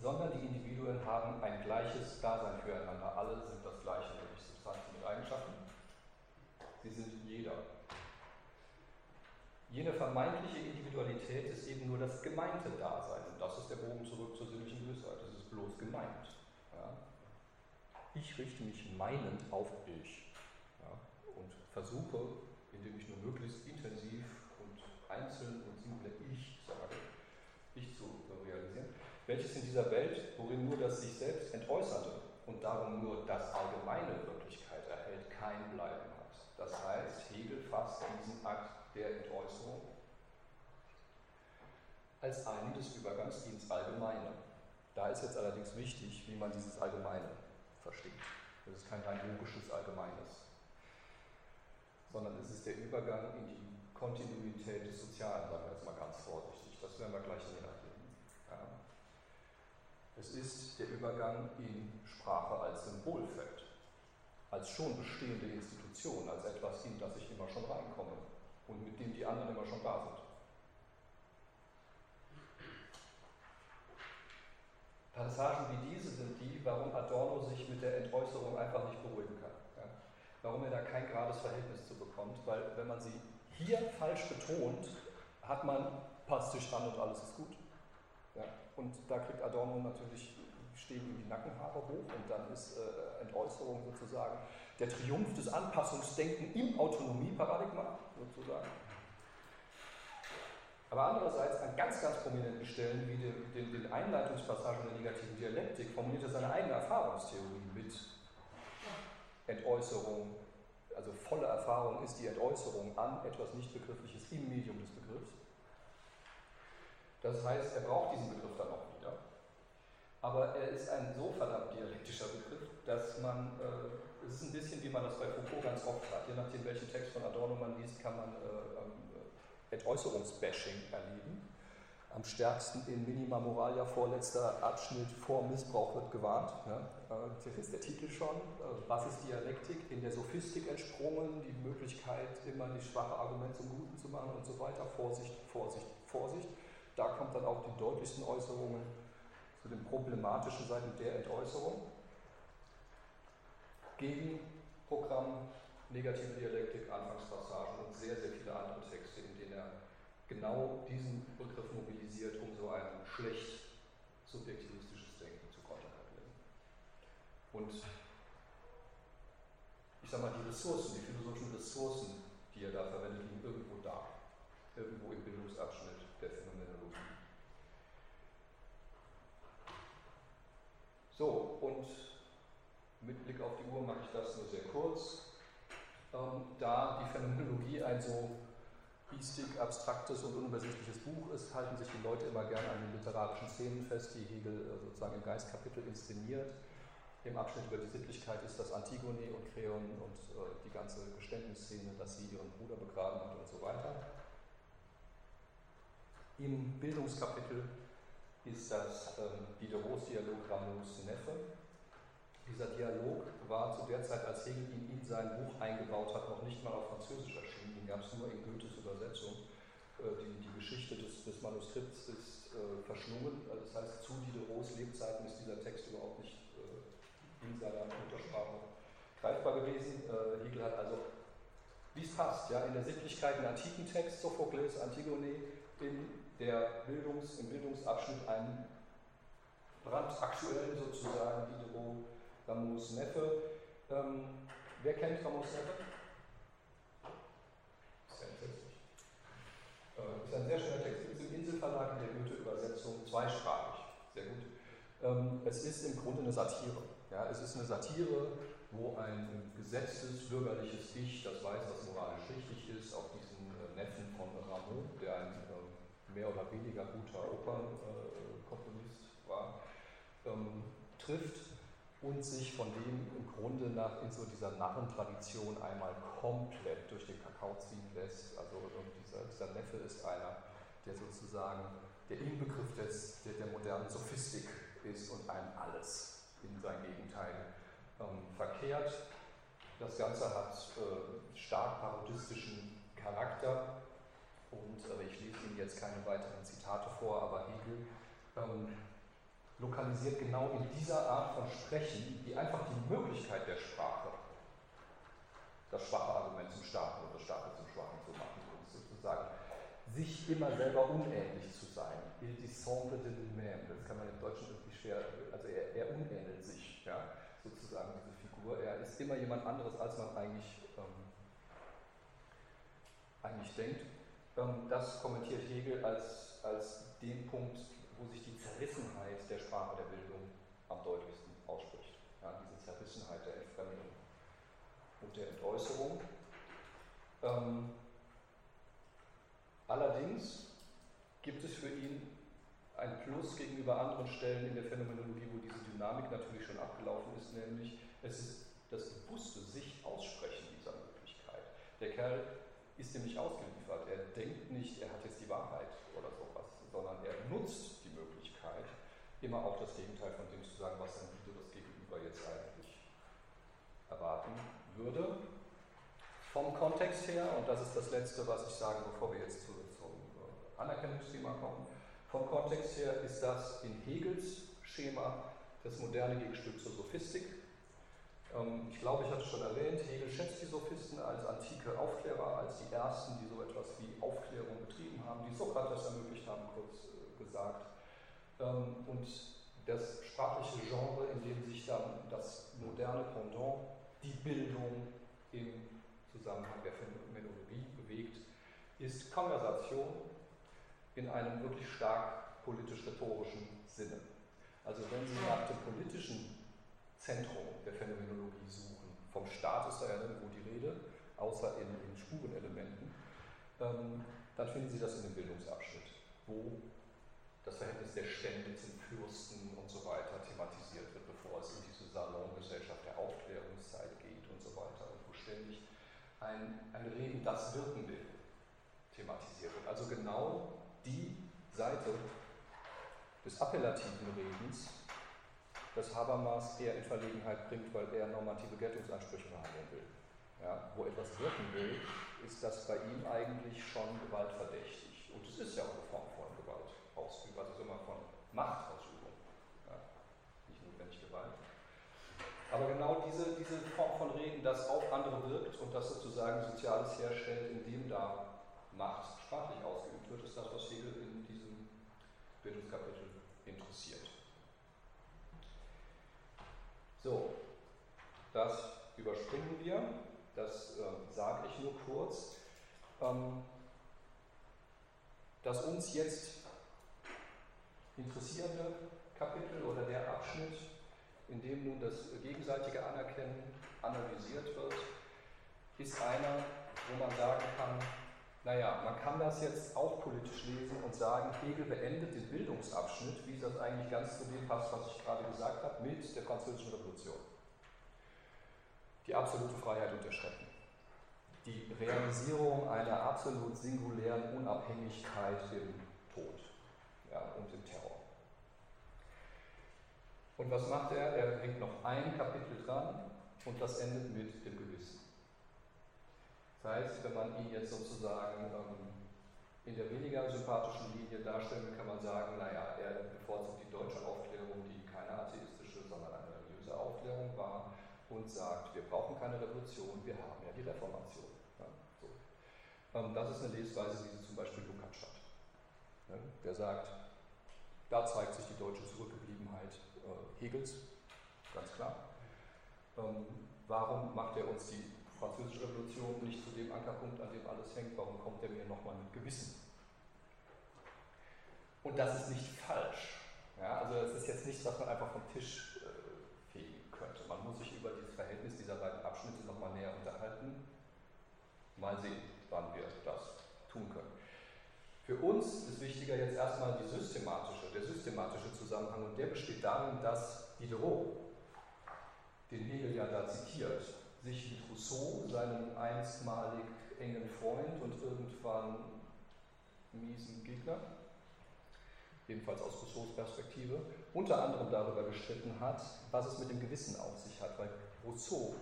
sondern die Individuen haben ein gleiches Dasein füreinander. Alle sind das gleiche, nämlich Substanzen mit Eigenschaften. Sie sind jeder Jene vermeintliche Individualität ist eben nur das gemeinte Dasein. Und das ist der Bogen zurück zur sinnlichen Gewissheit. Es ist bloß gemeint. Ja. Ich richte mich meinend auf ich ja, und versuche, indem ich nur möglichst intensiv einzeln und simple Ich sage, Ich zu realisieren, welches in dieser Welt, worin nur das sich selbst entäußerte und darum nur das allgemeine Wirklichkeit erhält, kein Bleiben hat. Das heißt, Hegel fasst diesen Akt der Entäußerung als einen des Übergangs ins Allgemeine. Da ist jetzt allerdings wichtig, wie man dieses Allgemeine versteht. Das ist kein rein logisches Allgemeines, sondern es ist der Übergang in die Kontinuität des Sozialen, sagen wir jetzt mal ganz vorsichtig. Das werden wir gleich näher gehen. Ja. Es ist der Übergang in Sprache als Symbolfeld, als schon bestehende Institution, als etwas, in das ich immer schon reinkomme und mit dem die anderen immer schon da sind. Passagen wie diese sind die, warum Adorno sich mit der Entäußerung einfach nicht beruhigen kann. Ja? Warum er da kein gerades Verhältnis zu bekommt, weil wenn man sie hier falsch betont, hat man, passt sich an und alles ist gut. Ja? Und da kriegt Adorno natürlich, stehen ihm die Nackenhaare hoch und dann ist äh, Entäußerung sozusagen der Triumph des Anpassungsdenken im Autonomieparadigma sozusagen. Aber andererseits an ganz, ganz prominenten Stellen, wie den, den, den Einleitungspassagen der negativen Dialektik, formuliert er seine eigene Erfahrungstheorie mit Entäußerung. Also volle Erfahrung ist die Entäußerung an etwas Nichtbegriffliches im Medium des Begriffs. Das heißt, er braucht diesen Begriff dann auch wieder. Aber er ist ein so verdammt dialektischer Begriff, dass man äh, es ist ein bisschen, wie man das bei Foucault ganz oft hat. Je nachdem, welchen Text von Adorno man liest, kann man äh, äh, Entäußerungsbashing erleben. Am stärksten in Minima Moralia, vorletzter Abschnitt, vor Missbrauch wird gewarnt. Ja. Äh, ist der Titel schon. Äh, was ist Dialektik? In der Sophistik entsprungen, die Möglichkeit, immer die schwache Argument zum Guten zu machen und so weiter. Vorsicht, Vorsicht, Vorsicht. Da kommt dann auch die deutlichsten Äußerungen zu den problematischen Seiten der Entäußerung, gegen Programm, negative Dialektik, Anfangspassagen und sehr, sehr viele andere Texte, in denen er genau diesen Begriff mobilisiert, um so ein schlecht subjektivistisches Denken zu konterkarieren. Und ich sage mal, die Ressourcen, die philosophischen Ressourcen, die er da verwendet, liegen irgendwo da, irgendwo im Bildungsabschnitt der Phänomenologie. So, und mit Blick auf die Uhr mache ich das nur sehr kurz. Ähm, da die Phänomenologie ein so biestig, abstraktes und unübersichtliches Buch ist, halten sich die Leute immer gerne an den literarischen Szenen fest, die Hegel äh, sozusagen im Geistkapitel inszeniert. Im Abschnitt über die Sittlichkeit ist das Antigone und Kreon und äh, die ganze Geständnisszene, dass sie ihren Bruder begraben hat und so weiter. Im Bildungskapitel ist das ähm, Diderot-Dialog Rameau-Neffe. Dieser Dialog war zu der Zeit, als Hegel ihn in sein Buch eingebaut hat, noch nicht mal auf Französisch erschienen. Den gab es nur in Goethes Übersetzung. Äh, die, die Geschichte des, des Manuskripts ist äh, verschlungen. Also das heißt, zu Diderots Lebzeiten ist dieser Text überhaupt nicht äh, in seiner Muttersprache greifbar gewesen. Äh, Hegel hat also, wie es passt, ja, in der Sittlichkeit einen antiken Text, Sophokles, Antigone, in der Bildungs, im Bildungsabschnitt einen brandaktuellen sozusagen Diderot Rameaus Neffe. Ähm, wer kennt Rameaus Neffe? Äh, ist ein sehr schöner Text. Ist im Inselverlag in der Goethe-Übersetzung zweisprachig. Sehr gut. Ähm, es ist im Grunde eine Satire. Ja, es ist eine Satire, wo ein gesetztes bürgerliches Ich, das weiß, was moralisch richtig ist, auf diesen äh, Neffen von Rameau, der ein äh, mehr oder weniger guter Opernkomponist äh, war, ähm, trifft und sich von dem im Grunde nach in so dieser Narrentradition einmal komplett durch den Kakao ziehen lässt. Also dieser, dieser Neffe ist einer, der sozusagen der Inbegriff des, der, der modernen Sophistik ist und einem alles in sein Gegenteil ähm, verkehrt. Das Ganze hat äh, stark parodistischen Charakter und äh, ich lese Ihnen jetzt keine weiteren Zitate vor, aber Hegel ähm, lokalisiert genau in dieser Art von Sprechen, die einfach die Möglichkeit der Sprache, das schwache Argument zum Starken oder das Starke zum Schwachen zu machen und sozusagen sich immer selber unähnlich zu sein. Il dissemble de lui-même, das kann man im Deutschen irgendwie schwer, also er, er unähnelt sich, ja, sozusagen diese Figur. Er ist immer jemand anderes, als man eigentlich, ähm, eigentlich denkt. Ähm, das kommentiert Hegel als, als den Punkt, wo sich die Zerrissenheit der Sprache der Bildung am deutlichsten ausspricht. Ja, diese Zerrissenheit der Entfremdung und der Entäußerung. Ähm, allerdings gibt es für ihn ein Plus gegenüber anderen Stellen in der Phänomenologie, wo diese Dynamik natürlich schon abgelaufen ist, nämlich es ist das bewusste sich aussprechen dieser Möglichkeit. Der Kerl ist dem nicht ausgeliefert. Er denkt nicht, er hat jetzt die Wahrheit oder sowas, sondern er nutzt immer auch das Gegenteil von dem zu sagen, was dann wieder das Gegenüber jetzt eigentlich erwarten würde. Vom Kontext her, und das ist das Letzte, was ich sage, bevor wir jetzt zu, zum Anerkennungsthema kommen, vom Kontext her ist das in Hegels Schema das moderne Gegenstück zur Sophistik. Ähm, ich glaube, ich hatte schon erwähnt, Hegel schätzt die Sophisten als antike Aufklärer, als die ersten, die so etwas wie Aufklärung betrieben haben, die Sokrates ermöglicht haben, kurz äh, gesagt. Ähm, und das sprachliche Genre, in dem sich dann das moderne Pendant, die Bildung im Zusammenhang der Phänomenologie bewegt, ist Konversation in einem wirklich stark politisch-rhetorischen Sinne. Also wenn Sie nach dem politischen Zentrum der Phänomenologie suchen, vom Staat ist da ja nirgendwo die Rede, außer in, in Spurenelementen, ähm, dann finden Sie das in dem Bildungsabschnitt, wo das Verhältnis der Stände zum Fürsten und so weiter thematisiert wird, bevor es in diese Salongesellschaft der Aufklärungszeit geht und so weiter und wo ständig ein, ein Reden, das wirken will, thematisiert wird. Also genau die Seite des appellativen Redens, dass Habermas eher in Verlegenheit bringt, weil er normative Geltungsansprüche behandeln will. Ja, wo etwas wirken will, ist das bei ihm eigentlich schon gewaltverdächtig. Und es ist ja auch eine Form von Gewalt Gewaltausübung, also immer von Machtausübung. Ja, nicht notwendig Gewalt. Aber genau diese, diese Form von Reden, das auf andere wirkt und das sozusagen Soziales herstellt, indem da Macht sprachlich ausgeübt wird, ist das, was Hegel in diesem Bildungskapitel interessiert. So, das überspringen wir, das äh, sage ich nur kurz. Ähm, das uns jetzt interessierende Kapitel oder der Abschnitt, in dem nun das gegenseitige Anerkennen analysiert wird, ist einer, wo man sagen kann, naja, man kann das jetzt auch politisch lesen und sagen, Hegel beendet den Bildungsabschnitt, wie das eigentlich ganz zu dem passt, was ich gerade gesagt habe, mit der Französischen Revolution. Die absolute Freiheit und der Schrecken. Die Realisierung einer absolut singulären Unabhängigkeit im Tod ja, und im Terror. Und was macht er? Er hängt noch ein Kapitel dran und das endet mit dem Gewissen. Das heißt, wenn man ihn jetzt sozusagen ähm, in der weniger sympathischen Linie darstellen kann man sagen, naja, er bevorzugt die deutsche Aufklärung, die keine atheistische, sondern eine religiöse Aufklärung war und sagt, wir brauchen keine Revolution, wir haben ja die Reformation. Ja, so. ähm, das ist eine Lesweise, wie sie zum Beispiel Lukács hat. Ja, der sagt, da zeigt sich die deutsche Zurückgebliebenheit äh, Hegels, ganz klar. Ähm, warum macht er uns die Französische Revolution nicht zu dem Ankerpunkt, an dem alles hängt, warum kommt er mir nochmal mit Gewissen? Und das ist nicht falsch. Ja, also es ist jetzt nichts, was man einfach vom Tisch äh, fegen könnte. Man muss sich über das Verhältnis dieser beiden Abschnitte nochmal näher unterhalten. Mal sehen, wann wir das tun können. Für uns ist wichtiger jetzt erstmal die systematische, der systematische Zusammenhang und der besteht darin, dass Diderot, den Hegel ja da zitiert, sich mit Rousseau, seinem einstmalig engen Freund und irgendwann miesen Gegner, jedenfalls aus Rousseaus Perspektive, unter anderem darüber gestritten hat, was es mit dem Gewissen auf sich hat, weil Rousseau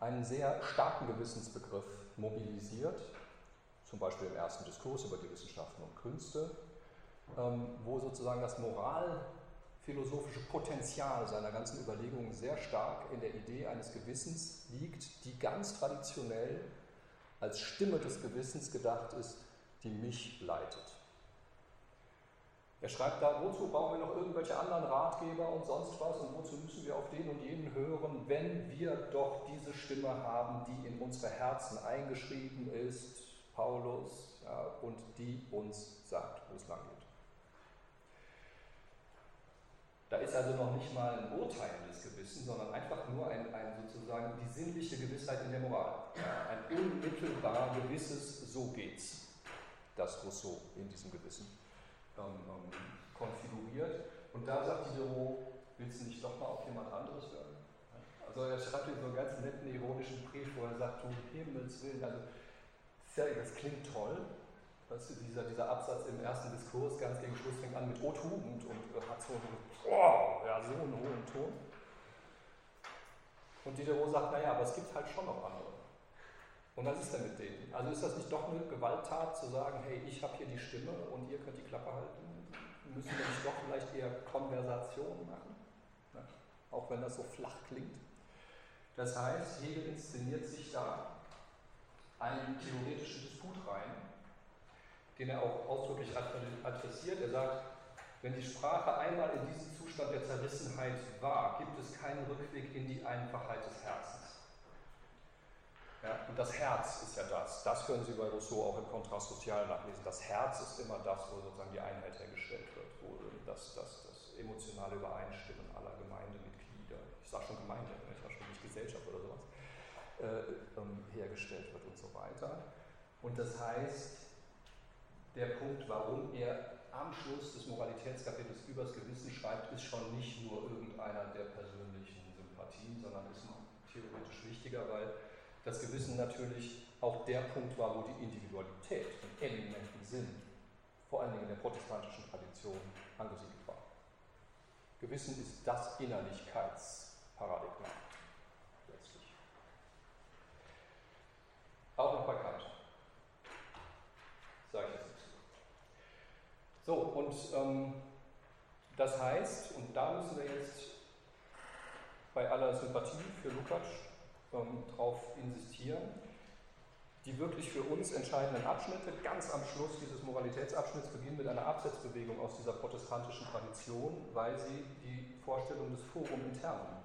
einen sehr starken Gewissensbegriff mobilisiert, zum Beispiel im ersten Diskurs über die Wissenschaften und Künste, ähm, wo sozusagen das Moral philosophische Potenzial seiner ganzen Überlegungen sehr stark in der Idee eines Gewissens liegt, die ganz traditionell als Stimme des Gewissens gedacht ist, die mich leitet. Er schreibt da, wozu brauchen wir noch irgendwelche anderen Ratgeber und sonst was und wozu müssen wir auf den und jenen hören, wenn wir doch diese Stimme haben, die in unsere Herzen eingeschrieben ist, Paulus, ja, und die uns sagt, wo es lang geht. Da ist also noch nicht mal ein urteilendes Gewissen, sondern einfach nur ein, ein sozusagen die sinnliche Gewissheit in der Moral. Ein unmittelbar gewisses So geht's, das Rousseau in diesem Gewissen ähm, ähm, konfiguriert. Und da sagt Diderot, willst du nicht doch mal auf jemand anderes hören? Also er schreibt hier so einen ganz netten ironischen Brief, wo er sagt, du Himmels Willen, also das klingt toll, Weißt du, dieser, dieser Absatz im ersten Diskurs ganz gegen Schluss fängt an mit O Tugend und hat so einen, oh, ja, so einen hohen Ton. Und Diderot sagt, naja, aber es gibt halt schon noch andere. Und was ist denn mit denen? Also ist das nicht doch eine Gewalttat zu sagen, hey, ich habe hier die Stimme und ihr könnt die Klappe halten? Müssen wir nicht doch vielleicht eher Konversation machen? Ne? Auch wenn das so flach klingt. Das heißt, Hegel inszeniert sich da einen theoretischen Disput rein, den er auch ausdrücklich adressiert. Er sagt, wenn die Sprache einmal in diesem Zustand der Zerrissenheit war, gibt es keinen Rückweg in die Einfachheit des Herzens. Ja, und das Herz ist ja das. Das können Sie bei Rousseau auch im Kontrast sozial nachlesen. Das Herz ist immer das, wo sozusagen die Einheit hergestellt wird, wo das, das, das emotionale Übereinstimmen aller Gemeindemitglieder, ich sage schon Gemeinde, ich sage schon nicht Gesellschaft oder sowas, äh, ähm, hergestellt wird und so weiter. Und das heißt, der Punkt, warum er am Schluss des Moralitätskapitels übers Gewissen schreibt, ist schon nicht nur irgendeiner der persönlichen Sympathien, sondern ist theoretisch wichtiger, weil das Gewissen natürlich auch der Punkt war, wo die Individualität im eminenten Sinn, vor allen Dingen in der protestantischen Tradition, angesiedelt war. Gewissen ist das Innerlichkeitsparadigma letztlich. Auch noch bei Kant. Sage ich jetzt so, und ähm, das heißt, und da müssen wir jetzt bei aller Sympathie für Lukács ähm, darauf insistieren, die wirklich für uns entscheidenden Abschnitte, ganz am Schluss dieses Moralitätsabschnitts beginnen mit einer Absetzbewegung aus dieser protestantischen Tradition, weil sie die Vorstellung des Forum Internum,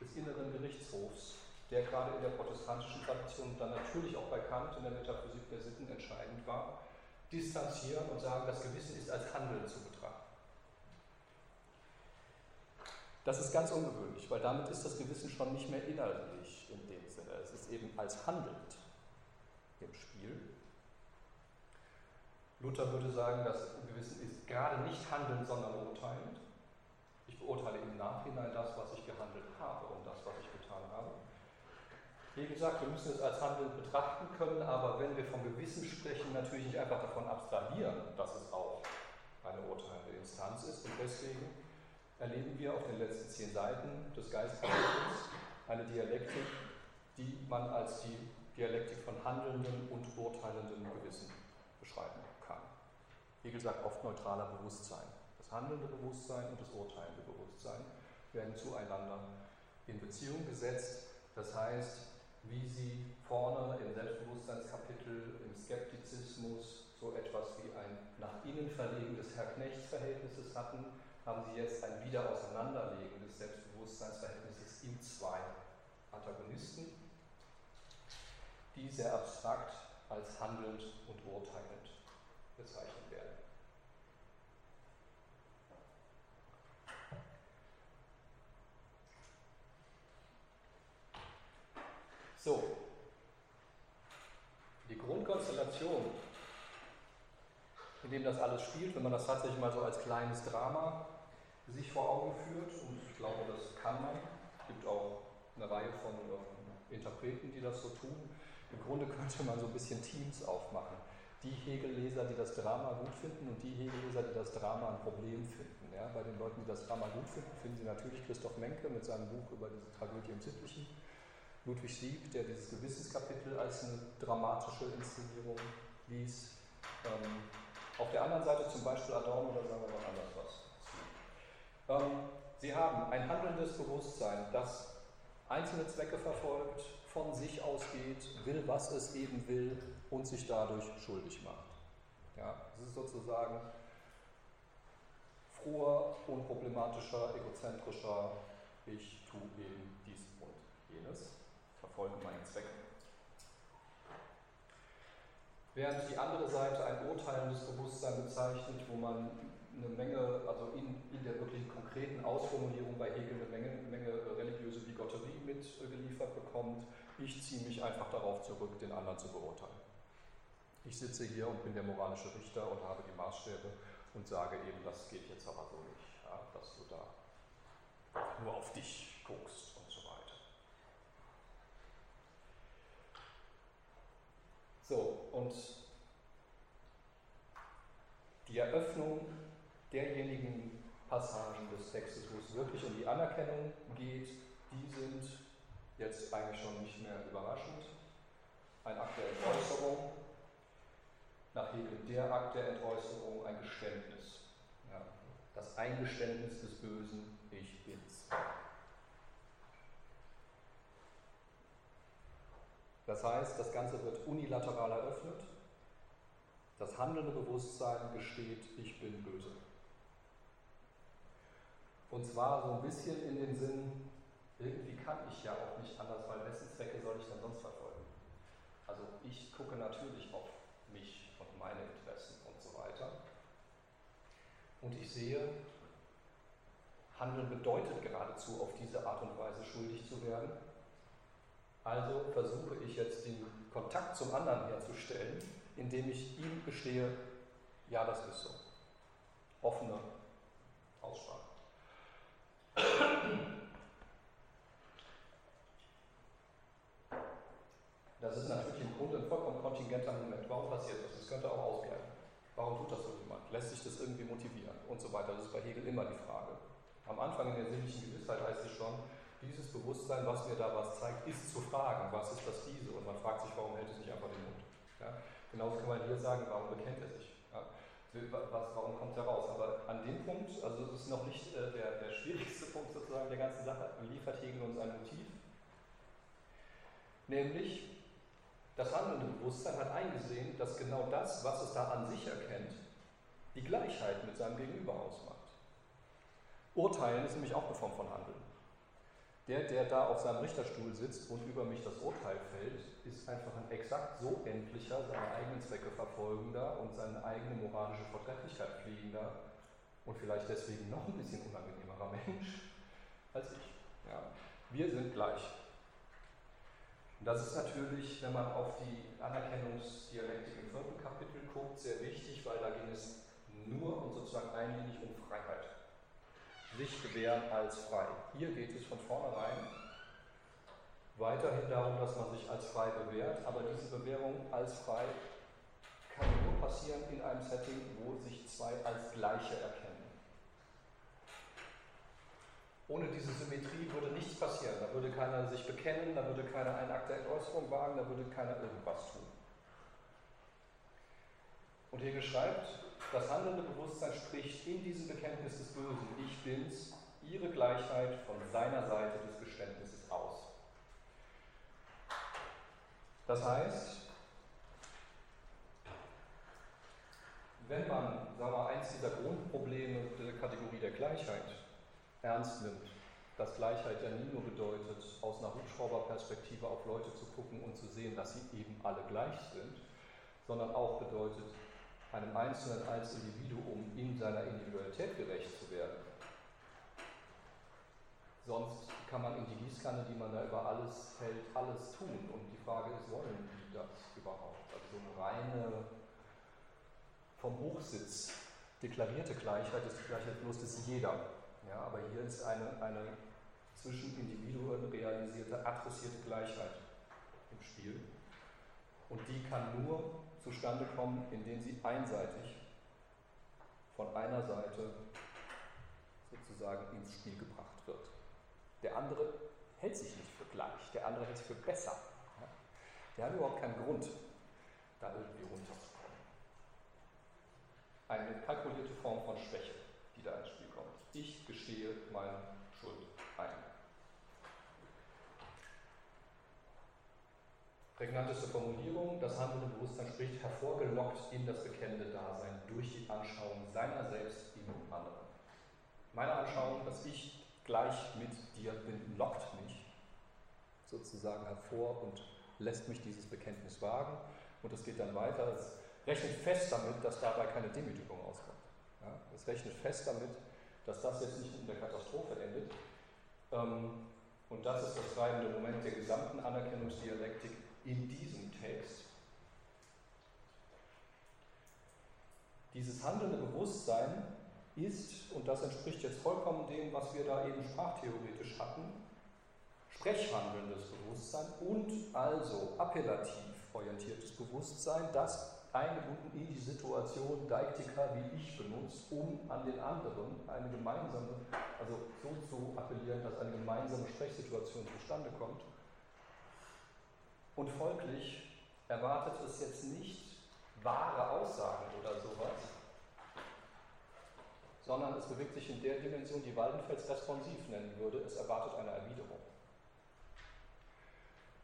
des inneren Gerichtshofs, der gerade in der protestantischen Tradition und dann natürlich auch bei Kant in der Metaphysik der Sitten entscheidend war, distanzieren und sagen, das Gewissen ist als Handeln zu betrachten. Das ist ganz ungewöhnlich, weil damit ist das Gewissen schon nicht mehr innerlich in dem Sinne. Es ist eben als handelnd im Spiel. Luther würde sagen, das Gewissen ist gerade nicht handelnd, sondern urteilend. Ich beurteile im Nachhinein das, was ich gehandelt habe und das, was ich getan habe. Wie gesagt, wir müssen es als Handeln betrachten können, aber wenn wir vom Gewissen sprechen, natürlich nicht einfach davon abstrahieren, dass es auch eine urteilende Instanz ist. Und deswegen erleben wir auf den letzten zehn Seiten des Geistkapitels eine Dialektik, die man als die Dialektik von handelndem und urteilendem Gewissen beschreiben kann. Hegel sagt oft neutraler Bewusstsein. Das handelnde Bewusstsein und das urteilende Bewusstsein werden zueinander in Beziehung gesetzt. Das heißt, wie sie vorne im Selbstbewusstseinskapitel, im Skeptizismus so etwas wie ein nach innen verlegen des Herr-Knecht-Verhältnisses hatten, haben sie jetzt ein Wiederauseinanderlegen des Selbstbewusstseinsverhältnisses in zwei Antagonisten, die sehr abstrakt als handelnd und urteilend bezeichnet werden. So, die Grundkonstellation, in dem das alles spielt, wenn man das tatsächlich mal so als kleines Drama sich vor Augen führt, und ich glaube, das kann man, es gibt auch eine Reihe von Interpreten, die das so tun, im Grunde könnte man so ein bisschen Teams aufmachen. Die Hegelleser, die das Drama gut finden und die Hegelleser, die das Drama ein Problem finden. Ja, bei den Leuten, die das Drama gut finden, finden Sie natürlich Christoph Menke mit seinem Buch über diese Tragödie im Sittlichen. Ludwig Sieb, der dieses Gewissenskapitel als eine dramatische Inszenierung liest. Ähm, auf der anderen Seite zum Beispiel Adorno, da sagen wir noch anders was. Ähm, Sie haben ein handelndes Bewusstsein, das einzelne Zwecke verfolgt, von sich ausgeht, will, was es eben will und sich dadurch schuldig macht. Ja, es ist sozusagen froher, unproblematischer, egozentrischer, ich tue eben dies und jenes, verfolge meinen Zweck. Während die andere Seite ein urteilendes Bewusstsein bezeichnet, wo man eine Menge, also in, in der wirklich konkreten Ausformulierung bei Hegel eine Menge, Menge religiöse Bigotterie mitgeliefert bekommt, ich ziehe mich einfach darauf zurück, den anderen zu beurteilen. Ich sitze hier und bin der moralische Richter und habe die Maßstäbe und sage eben, das geht jetzt aber so nicht, ja, dass du da nur auf dich guckst und so weiter. So, und die Eröffnung derjenigen Passagen des Textes, wo es wirklich um die Anerkennung geht, die sind jetzt eigentlich schon nicht mehr überraschend. Ein Akt der Entäußerung, nach Hegel der Akt der Entäußerung ein Geständnis. Ja, das Eingeständnis des Bösen, ich bin's. Das heißt, das Ganze wird unilateral eröffnet. Das handelnde Bewusstsein gesteht, ich bin böse. Und zwar so ein bisschen in dem Sinn, irgendwie kann ich ja auch nicht anders, weil wessen Zwecke soll ich dann sonst verfolgen? Also ich gucke natürlich auf mich und meine Interessen und so weiter. Und ich sehe, Handeln bedeutet geradezu auf diese Art und Weise schuldig zu werden. Also versuche ich jetzt den Kontakt zum anderen herzustellen, indem ich ihm gestehe, ja, das ist so. Offene Aussprache. Das ist natürlich im Grunde ein vollkommen kontingenter Moment. Warum passiert das? Das könnte auch ausbleiben. Warum tut das so jemand? Lässt sich das irgendwie motivieren? Und so weiter. Das ist bei Hegel immer die Frage. Am Anfang in der sinnlichen Gewissheit heißt es schon, dieses Bewusstsein, was mir da was zeigt, ist zu fragen, was ist das diese? Und man fragt sich, warum hält es nicht einfach den Mund? Ja? Genauso kann man hier sagen, warum bekennt er sich? Ja? was, warum kommt er raus? Aber an dem Punkt, also das ist noch nicht äh, der, der schwierigste (laughs) Punkt sozusagen der ganzen Sache, liefert Hegel uns ein Motiv. Nämlich, das handelnde Bewusstsein hat eingesehen, dass genau das, was es da an sich erkennt, die Gleichheit mit seinem Gegenüber ausmacht. Urteilen ist nämlich auch eine Form von Handeln. Der, der da auf seinem Richterstuhl sitzt und über mich das Urteil fällt, ist einfach ein exakt so endlicher, seine eigenen Zwecke verfolgender und seine eigene moralische Vortrefflichkeit pflegender und vielleicht deswegen noch ein bisschen unangenehmerer (laughs) Mensch als ich. Ja. Wir sind gleich. Und das ist natürlich, wenn man auf die Anerkennungsdialektik im vierten Kapitel guckt, sehr wichtig, weil da ging es nur und sozusagen einlinig um Freiheit sich gewähren als frei. Hier geht es von vornherein weiterhin darum, dass man sich als frei bewährt, aber diese Bewährung als frei kann nur passieren in einem Setting, wo sich zwei als Gleiche erkennen. Ohne diese Symmetrie würde nichts passieren. Da würde keiner sich bekennen, da würde keiner einen Akt der Entäußerung wagen, da würde keiner irgendwas tun. Und Hegel schreibt, das handelnde Bewusstsein spricht in diesem Bekenntnis des Bösen, ich bin's, ihre Gleichheit von seiner Seite des Geständnisses aus. Das heißt, wenn man, sagen wir eins dieser Grundprobleme der Kategorie der Gleichheit ernst nimmt, dass Gleichheit ja nie nur bedeutet, aus einer Hubschrauberperspektive auf Leute zu gucken und zu sehen, dass sie eben alle gleich sind, sondern auch bedeutet, einem Einzelnen als Individuum in seiner Individualität gerecht zu werden. Sonst kann man in die Gießkanne, die man da über alles hält, alles tun. Und die Frage ist, wollen die das überhaupt? Also so eine reine, vom Hochsitz deklarierte Gleichheit ist die Gleichheit bloß des jeder. Ja, aber hier ist eine, eine zwischen Individuen realisierte, adressierte Gleichheit im Spiel. Und die kann nur zustande kommen, indem sie einseitig von einer Seite sozusagen ins Spiel gebracht wird. Der andere hält sich nicht für gleich, der andere hält sich für besser. Der hat überhaupt keinen Grund, da irgendwie runterzukommen. Eine kalkulierte Form von Schwäche, die da ins Spiel kommt. Ich gestehe meine Schuld ein. Prägnanteste Formulierung, das handelnde Bewusstsein spricht hervorgelockt in das bekennende Dasein durch die Anschauung seiner selbst im anderen. Meine Anschauung, dass ich gleich mit dir bin, lockt mich sozusagen hervor und lässt mich dieses Bekenntnis wagen. Und es geht dann weiter. Es rechnet fest damit, dass dabei keine Demütigung auskommt. Ja, es rechnet fest damit, dass das jetzt nicht in der Katastrophe endet. Ähm, und das ist das treibende Moment der gesamten Anerkennungsdialektik in diesem Text. Dieses handelnde Bewusstsein ist, und das entspricht jetzt vollkommen dem, was wir da eben sprachtheoretisch hatten, sprechhandelndes Bewusstsein und also appellativ orientiertes Bewusstsein, das eingebunden in die Situation Deiktika wie ich benutzt, um an den anderen eine gemeinsame, also so zu appellieren, dass eine gemeinsame Sprechsituation zustande kommt und folglich erwartet es jetzt nicht wahre Aussagen oder sowas, sondern es bewegt sich in der Dimension, die Waldenfels responsiv nennen würde. Es erwartet eine Erwiderung.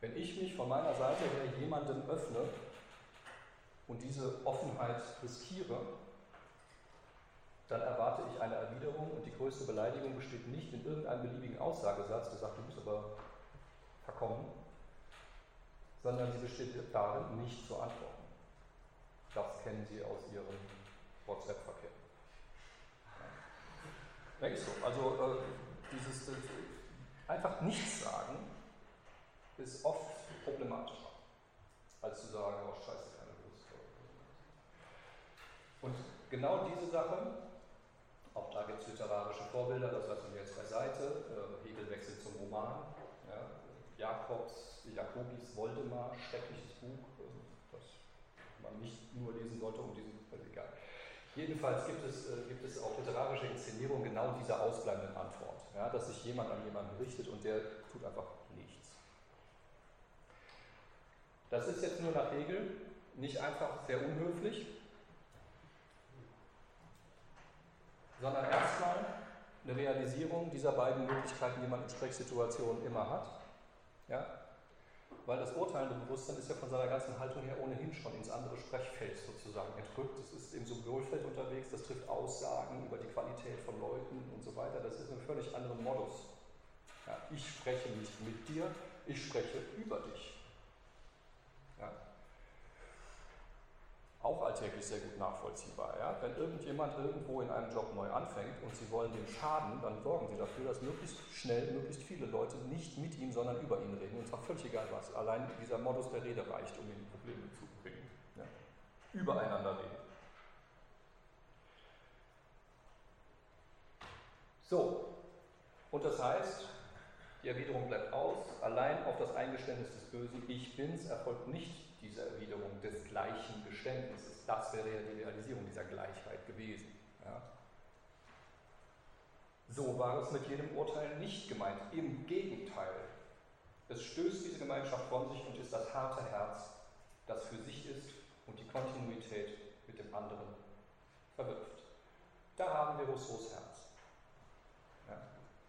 Wenn ich mich von meiner Seite her jemandem öffne und diese Offenheit riskiere, dann erwarte ich eine Erwiderung und die größte Beleidigung besteht nicht in irgendeinem beliebigen Aussagesatz, der sagt, du bist aber verkommen, sondern sie besteht darin, nicht zu antworten. Das kennen Sie aus Ihrem WhatsApp-Verkehr. Ja. ist so. Also äh, dieses äh, einfach nichts sagen ist oft problematischer, als zu sagen, oh scheiße, keine Lust. Und genau diese Sache, auch da gibt es literarische Vorbilder, das lassen wir jetzt beiseite. Äh, Hegel wechselt zum Roman. Ja. Jakobs Jakobis Woldemar, schreckliches Buch, das man nicht nur lesen sollte, um diesen, egal. Jedenfalls gibt es, äh, gibt es auch literarische Inszenierungen genau dieser ausbleibenden Antwort, ja, dass sich jemand an jemanden richtet und der tut einfach nichts. Das ist jetzt nur nach Hegel nicht einfach sehr unhöflich, sondern erstmal eine Realisierung dieser beiden Möglichkeiten, die man in Sprechsituationen immer hat. Ja? Weil das urteilende Bewusstsein ist ja von seiner ganzen Haltung her ohnehin schon ins andere Sprechfeld sozusagen entrückt. Es ist im Symbolfeld unterwegs, das trifft Aussagen über die Qualität von Leuten und so weiter. Das ist ein völlig anderen Modus. Ja? Ich spreche nicht mit dir, ich spreche über dich. Auch alltäglich sehr gut nachvollziehbar. Ja? Wenn irgendjemand irgendwo in einem Job neu anfängt und Sie wollen dem schaden, dann sorgen Sie dafür, dass möglichst schnell möglichst viele Leute nicht mit ihm, sondern über ihn reden. Und zwar völlig egal was. Allein dieser Modus der Rede reicht, um ihn Probleme zu bringen. Ja? Übereinander reden. So, und das heißt, die Erwiderung bleibt aus, allein auf das Eingeständnis des Bösen, ich bin's, erfolgt nicht diese Erwiderung des gleichen Geständnisses. Das wäre ja die Realisierung dieser Gleichheit gewesen. Ja. So war es mit jedem Urteil nicht gemeint. Im Gegenteil. Es stößt diese Gemeinschaft von sich und ist das harte Herz, das für sich ist und die Kontinuität mit dem anderen verwirft. Da haben wir Rousseaus Herz.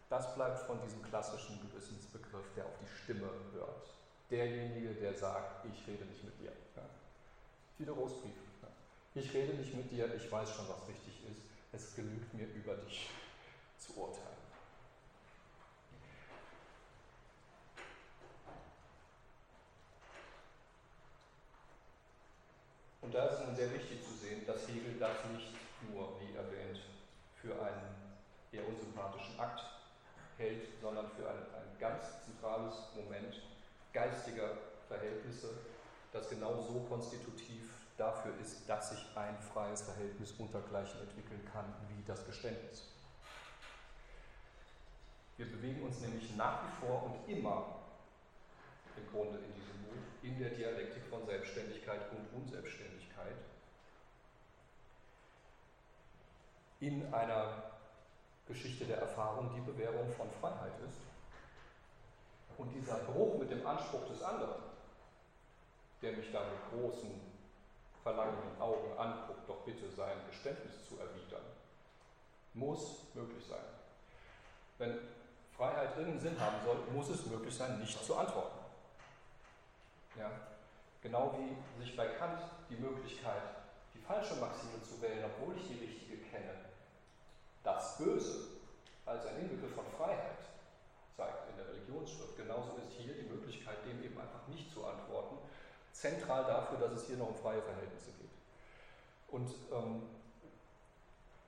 Das bleibt von diesem klassischen Gewissensbegriff, der auf die Stimme hört. Derjenige, der sagt, ich rede nicht mit dir. Ja. Diderots Brief. Ja. Ich rede nicht mit dir, ich weiß schon, was richtig ist. Es genügt mir, über dich (laughs) zu urteilen. Und da ist es sehr wichtig zu sehen, dass Hegel das nicht nur, wie erwähnt, für einen eher unsympathischen Akt hält, sondern für ein, ein ganz zentrales Moment geistiger Verhältnisse, das genau so konstitutiv dafür ist, dass sich ein freies Verhältnis untergleichen entwickeln kann wie das Geständnis. Wir bewegen uns nämlich nach wie vor und immer im Grunde in diesem Buch in der Dialektik von Selbstständigkeit und Unselbstständigkeit, in einer Geschichte der Erfahrung die Bewährung von Freiheit ist. Und dieser Bruch mit dem Anspruch des anderen, der mich da mit großen, verlangenden Augen anguckt, doch bitte sein Geständnis zu erwidern, muss möglich sein. Wenn Freiheit irgendeinen Sinn haben soll, muss es möglich sein, nicht zu antworten. Ja? Genau wie sich bei Kant die Möglichkeit, die falsche Maxime zu wählen, obwohl ich die richtige kenne, das Böse als ein Inbegriff von Freiheit zeigt in der Religionsschrift. Genauso ist hier die Möglichkeit, dem eben einfach nicht zu antworten, zentral dafür, dass es hier noch um freie Verhältnisse geht. Und ähm,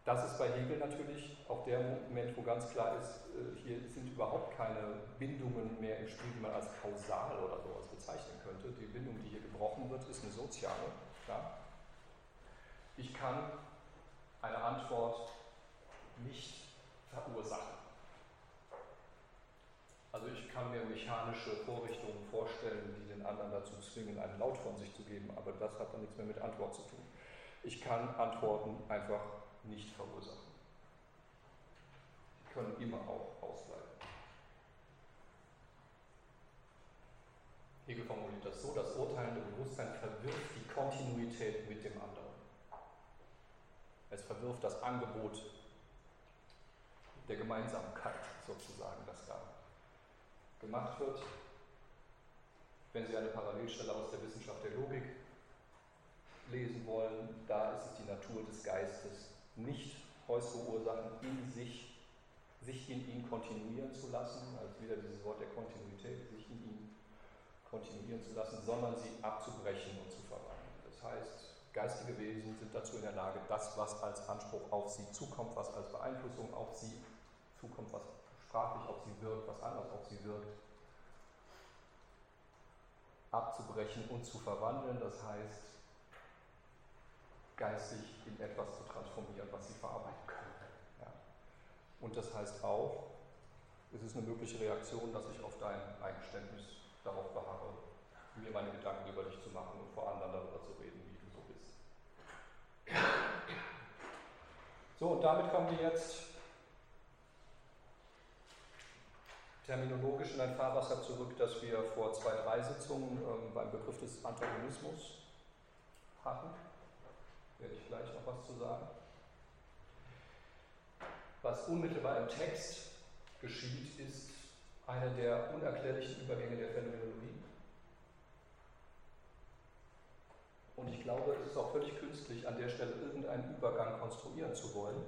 das ist bei Hegel natürlich auch der Moment, wo ganz klar ist, äh, hier sind überhaupt keine Bindungen mehr im Spiel, die man als kausal oder sowas bezeichnen könnte. Die Bindung, die hier gebrochen wird, ist eine soziale. Ja? Ich kann eine Antwort nicht verursachen. Also ich kann mir mechanische Vorrichtungen vorstellen, die den anderen dazu zwingen, einen Laut von sich zu geben, aber das hat dann nichts mehr mit Antwort zu tun. Ich kann Antworten einfach nicht verursachen. Die können immer auch ausbleiben. Hegel formuliert das so, das urteilende Bewusstsein verwirft die Kontinuität mit dem anderen. Es verwirft das Angebot der Gemeinsamkeit sozusagen, das da gemacht wird. Wenn Sie eine Parallelstelle aus der Wissenschaft der Logik lesen wollen, da ist es die Natur des Geistes, nicht äußere Ursachen in sich, sich in ihn kontinuieren zu lassen, also wieder dieses Wort der Kontinuität, sich in ihn kontinuieren zu lassen, sondern sie abzubrechen und zu verwandeln. Das heißt, geistige Wesen sind dazu in der Lage, das, was als Anspruch auf sie zukommt, was als Beeinflussung auf sie zukommt, was sprachlich auf sie wirkt, was anders auf sie wirkt, abzubrechen und zu verwandeln, das heißt geistig in etwas zu transformieren, was sie verarbeiten können. Ja. Und das heißt auch, es ist eine mögliche Reaktion, dass ich auf dein Eingeständnis darauf beharre, mir meine Gedanken über dich zu machen und vor anderen darüber zu reden, wie du so bist. So, und damit kommen wir jetzt terminologisch in ein Fahrwasser zurück, das wir vor zwei, drei Sitzungen ähm, beim Begriff des Antagonismus hatten. Werde ich gleich noch was zu sagen. Was unmittelbar im Text geschieht, ist einer der unerklärlichen Übergänge der Phänomenologie. Und ich glaube, es ist auch völlig künstlich, an der Stelle irgendeinen Übergang konstruieren zu wollen.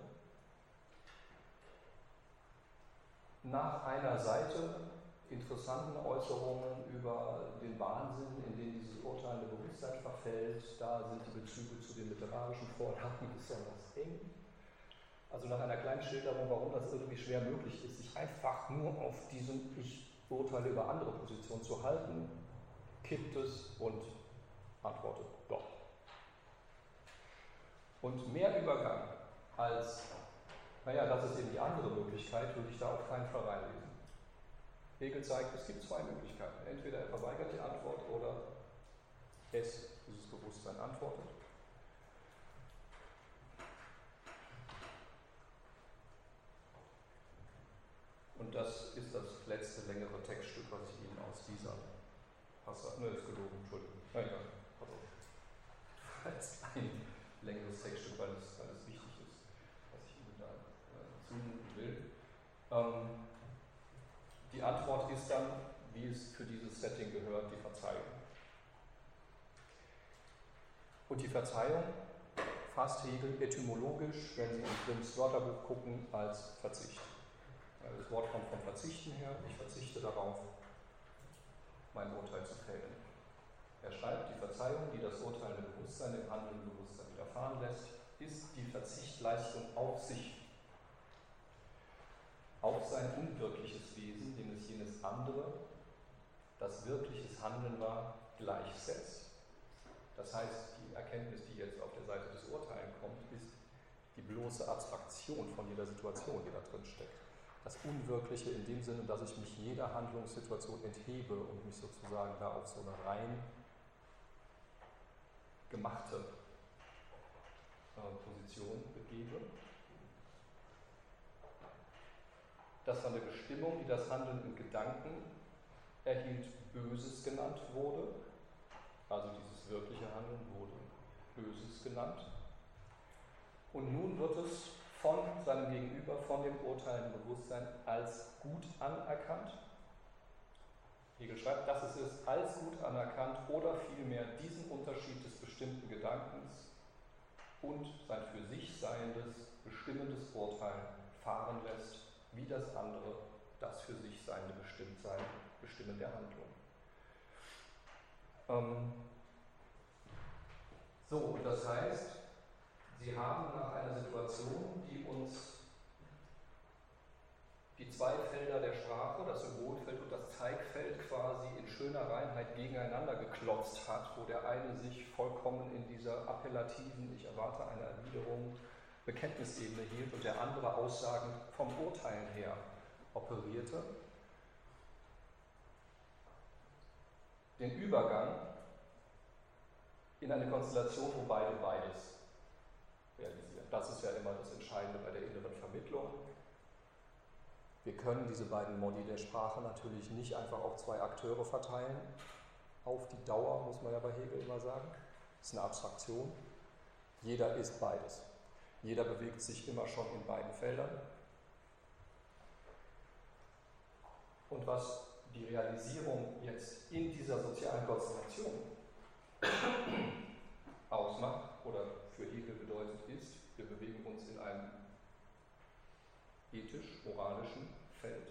Nach einer Seite interessanten Äußerungen über den Wahnsinn, in den dieses urteilende Bewusstsein verfällt, da sind die Bezüge zu den literarischen Vorlagen (laughs) besonders eng. Also nach einer kleinen Schilderung, warum das irgendwie schwer möglich ist, sich einfach nur auf diesen Ich urteile über andere Positionen zu halten, kippt es und antwortet doch. Und mehr Übergang als, naja, das ist eben die andere Möglichkeit, würde ich da auf keinen Fall reinlesen. Hegel zeigt, es gibt zwei Möglichkeiten. Entweder er verweigert die Antwort oder es, dieses Bewusstsein, antwortet. Und das ist das letzte längere Textstück, was ich Ihnen aus dieser Passage, ne, ist gelogen, Entschuldigung, nein, ja, pardon. (laughs) Als ein längeres Textstück, weil es, weil es wichtig ist, was ich Ihnen da äh, zumuten will. Ähm, die Antwort ist dann, wie es für dieses Setting gehört, die Verzeihung. Und die Verzeihung fasst Hegel etymologisch, wenn Sie in Grimms Wörterbuch gucken, als Verzicht. Das Wort kommt vom Verzichten her. Ich verzichte darauf, mein Urteil zu fällen. Er schreibt, die Verzeihung, die das urteilende Bewusstsein dem handelnden Bewusstsein widerfahren lässt, ist die Verzichtleistung auf sich, auf sein unwirkliches Wesen, dem es jenes andere, das wirkliches Handeln war, gleichsetzt. Das heißt, die Erkenntnis, die jetzt auf der Seite des Urteils kommt, ist die bloße Abstraktion von jeder Situation, die da drin steckt das Unwirkliche in dem Sinne, dass ich mich jeder Handlungssituation enthebe und mich sozusagen da auf so eine rein gemachte äh, Position begebe. Das war eine Bestimmung, die das Handeln im Gedanken erhielt, Böses genannt wurde. Also dieses wirkliche Handeln wurde Böses genannt. Und nun wird es von seinem Gegenüber, von dem urteilenden Bewusstsein als gut anerkannt. Hegel schreibt, dass es ist als gut anerkannt oder vielmehr diesen Unterschied des bestimmten Gedankens und sein für sich seiendes, bestimmendes Urteil fahren lässt, wie das andere, das für sich seiende Bestimmtsein, Bestimmen der Handlung. Ähm so, und das heißt, Sie haben nach einer Situation, die uns die zwei Felder der Sprache, das Symbolfeld und das Zeigfeld quasi in schöner Reinheit gegeneinander geklotzt hat, wo der eine sich vollkommen in dieser appellativen, ich erwarte eine Erwiderung, Bekenntnisebene hielt und der andere Aussagen vom Urteilen her operierte. Den Übergang in eine Konstellation, wo beide beides realisieren. Das ist ja immer das Entscheidende bei der inneren Vermittlung. Wir können diese beiden Modi der Sprache natürlich nicht einfach auf zwei Akteure verteilen. Auf die Dauer, muss man ja bei Hegel immer sagen. Das ist eine Abstraktion. Jeder ist beides. Jeder bewegt sich immer schon in beiden Feldern. Und was die Realisierung jetzt in dieser sozialen Konstellation (clears throat) ausmacht oder für Hegel bedeutet, ist, wir bewegen uns in einem ethisch-moralischen Feld.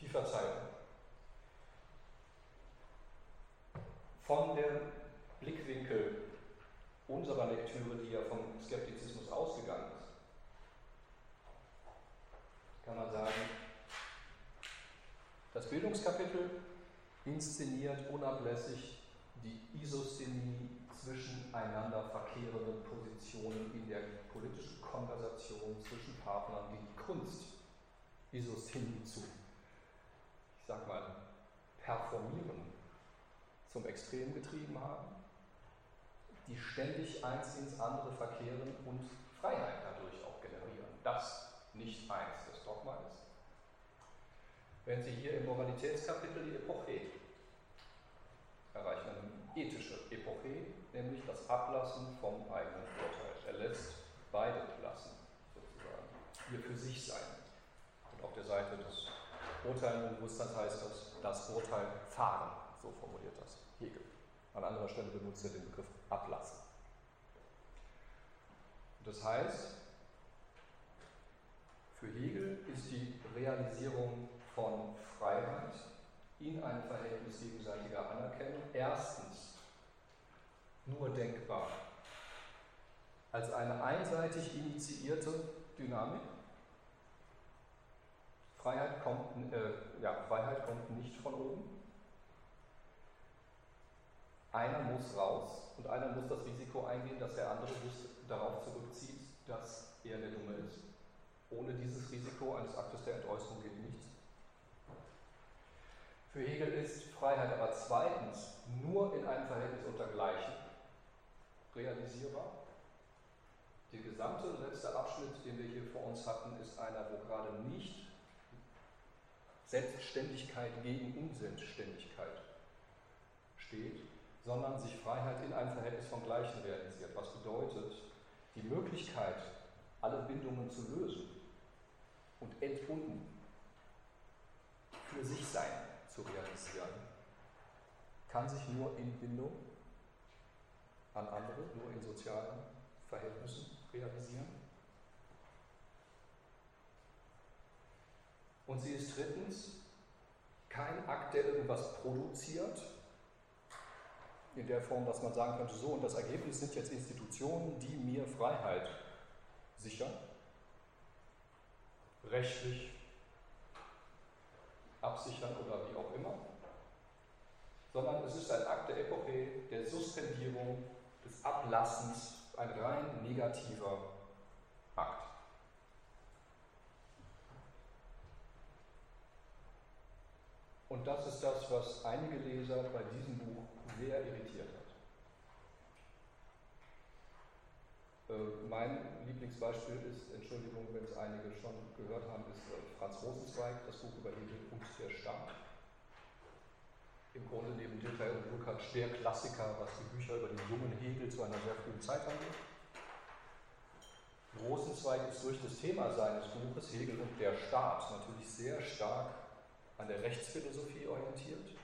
Die Verzeihung. Von dem Blickwinkel unserer Lektüre, die ja vom Skeptizismus ausgegangen ist, kann man sagen, das Bildungskapitel inszeniert unablässig die Isosthenie zwischen einander verkehrenden Positionen in der politischen Konversation zwischen Partnern, die die Kunst Isosthenie zu, ich sag mal, performieren, zum Extrem getrieben haben, die ständig eins ins andere verkehren und Freiheit dadurch auch generieren. Das nicht eins des Dogma ist. Wenn Sie hier im Moralitätskapitel die Epoche erreichen, eine ethische Epoche, nämlich das Ablassen vom eigenen Urteil. Er lässt beide lassen, sozusagen. ihr für sich sein. Und auf der Seite des urteilenden Bewusstseins heißt das, das Urteil fahren, so formuliert das Hegel. An anderer Stelle benutzt er den Begriff ablassen. Das heißt, für Hegel ist die Realisierung von Freiheit in einem Verhältnis gegenseitiger Anerkennung erstens nur denkbar als eine einseitig initiierte Dynamik. Freiheit kommt, äh, ja, Freiheit kommt nicht von oben. Einer muss raus und einer muss das Risiko eingehen, dass der andere sich darauf zurückzieht, dass er der Dumme ist. Ohne dieses Risiko eines Aktes der Entäußerung geht nichts. Für Hegel ist Freiheit aber zweitens nur in einem Verhältnis unter Gleichen realisierbar. Der gesamte letzte Abschnitt, den wir hier vor uns hatten, ist einer, wo gerade nicht Selbstständigkeit gegen Unselbstständigkeit steht, sondern sich Freiheit in einem Verhältnis von Gleichen realisiert. Was bedeutet, die Möglichkeit, alle Bindungen zu lösen und entbunden für sich sein zu realisieren, kann sich nur in Bindung an andere, nur in sozialen Verhältnissen realisieren. Und sie ist drittens kein Akt, der irgendwas produziert, in der Form, dass man sagen könnte, so und das Ergebnis sind jetzt Institutionen, die mir Freiheit sichern, rechtlich absichern oder wie auch immer, sondern es ist ein Akt der Epoche, der Suspendierung, des Ablassens, ein rein negativer Akt. Und das ist das, was einige Leser bei diesem Buch sehr irritiert hat. Äh, mein Lieblingsbeispiel ist, Entschuldigung, wenn es einige schon gehört haben, ist äh, Franz Rosenzweig, das Buch über Hegel und der Staat. Im Grunde neben Dilthey und Lukács der Klassiker, was die Bücher über den jungen Hegel zu einer sehr frühen Zeit angeht. Rosenzweig ist durch das Thema seines Buches Hegel und der Staat natürlich sehr stark an der Rechtsphilosophie orientiert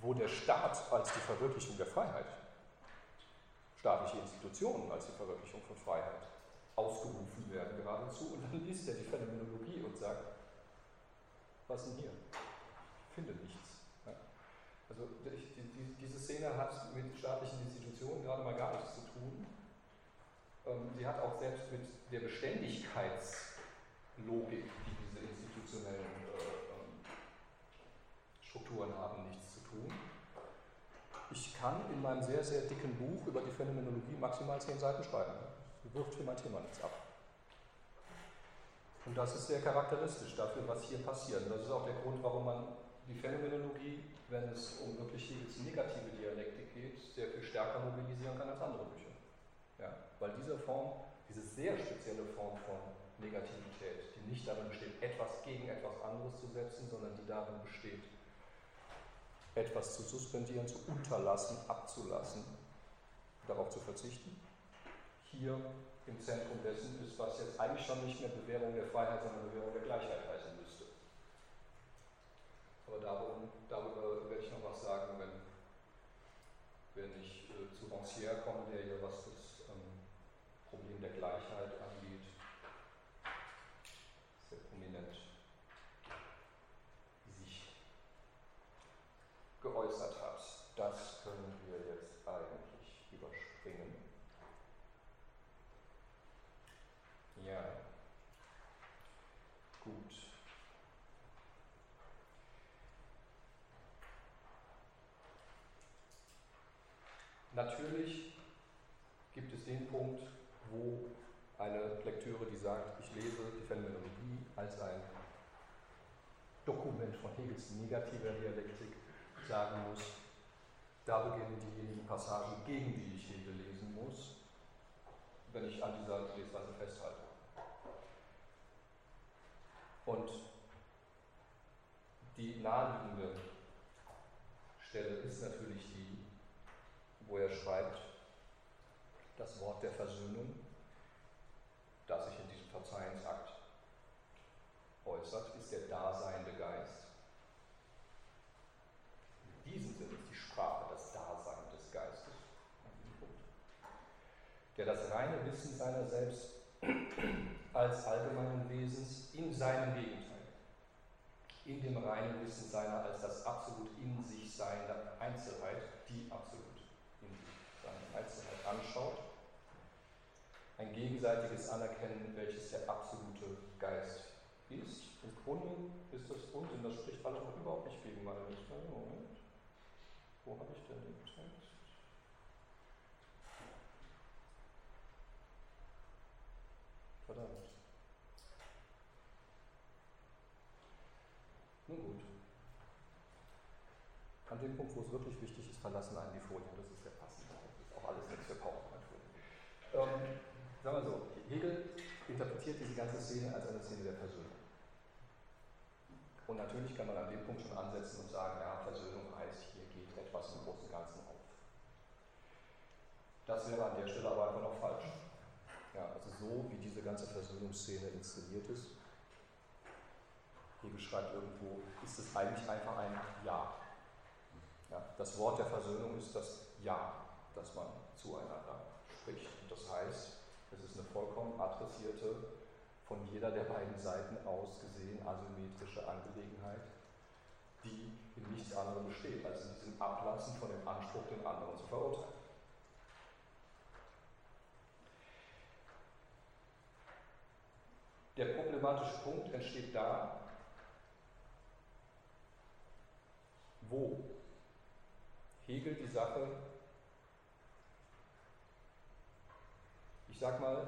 wo der Staat als die Verwirklichung der Freiheit, staatliche Institutionen als die Verwirklichung von Freiheit ausgerufen werden geradezu. Und dann liest er die Phänomenologie und sagt, was denn hier? Ich finde nichts. Also die, die, diese Szene hat mit staatlichen Institutionen gerade mal gar nichts zu tun. Ähm, sie hat auch selbst mit der Beständigkeitslogik, die diese institutionellen äh, ähm, Strukturen haben, nichts tun. Ich kann in meinem sehr, sehr dicken Buch über die Phänomenologie maximal zehn Seiten schreiben. Sie wirft für mein Thema nichts ab. Und das ist sehr charakteristisch dafür, was hier passiert. Und das ist auch der Grund, warum man die Phänomenologie, wenn es um wirklich Hegels negative Dialektik geht, sehr viel stärker mobilisieren kann als andere Bücher. Ja, weil diese Form, diese sehr spezielle Form von Negativität, die nicht darin besteht, etwas gegen etwas anderes zu setzen, sondern die darin besteht, etwas zu suspendieren, zu unterlassen, abzulassen, darauf zu verzichten. Hier im Zentrum dessen ist, was jetzt eigentlich schon nicht mehr Bewährung der Freiheit, sondern Bewährung der Gleichheit heißen müsste. Aber darum, darüber werde ich noch was sagen, wenn, wenn ich äh, zu Rancière komme, der hier was das ähm, Problem der Gleichheit angeht, sehr prominent geäußert hat. Das können wir jetzt eigentlich überspringen. Ja, gut. Natürlich gibt es den Punkt, wo eine Lektüre, die sagt, ich lese die Phänomenologie als ein Dokument von Hegels negativer Dialektik, sagen muss, da beginnen diejenigen Passagen, gegen die ich Hegel lesen muss, wenn ich an dieser Lesweise festhalte. Und die naheliegende Stelle ist natürlich schreibt, das Wort der Versöhnung, das sich in diesem Verzeihensakt äußert, ist der daseinende Geist. In diesem Sinne ist die Sprache das Dasein des Geistes, der das reine Wissen seiner selbst (clears throat) als allgemeinen Wesens in seinem Gegenteil in dem reinen Wissen seiner als das absolut in sich seiende Einzelheit, die absolut anschaut, ein gegenseitiges Anerkennen, welches der absolute Geist ist. Im Grunde ist das unten, das spricht alles noch überhaupt nicht gegen meine Lust. Moment. Wo habe ich denn den Text? Verdammt. Nun gut. An dem Punkt, wo es wirklich wichtig ist, verlassen einen die Folien. Das ist sehr passend. Das ist auch alles nichts für PowerPoint-Folien. Ähm, sagen wir so, Hegel interpretiert diese ganze Szene als eine Szene der Versöhnung. Und natürlich kann man an dem Punkt schon ansetzen und sagen, ja, Versöhnung heißt, hier geht etwas im Großen und Ganzen auf. Das wäre an der Stelle aber einfach noch falsch. Ja, also so wie diese ganze Versöhnungsszene inszeniert ist, Hegel schreibt irgendwo, ist es eigentlich einfach ein Ja. ja. Das Wort der Versöhnung ist das Ja, das man zueinander spricht. Und das heißt, es ist eine vollkommen adressierte, von jeder der beiden Seiten aus gesehen asymmetrische Angelegenheit, die in nichts anderem besteht, als in diesem Ablassen von dem Anspruch, den anderen zu verurteilen. Der problematische Punkt entsteht da, wo Hegel die Sache, ich sag mal,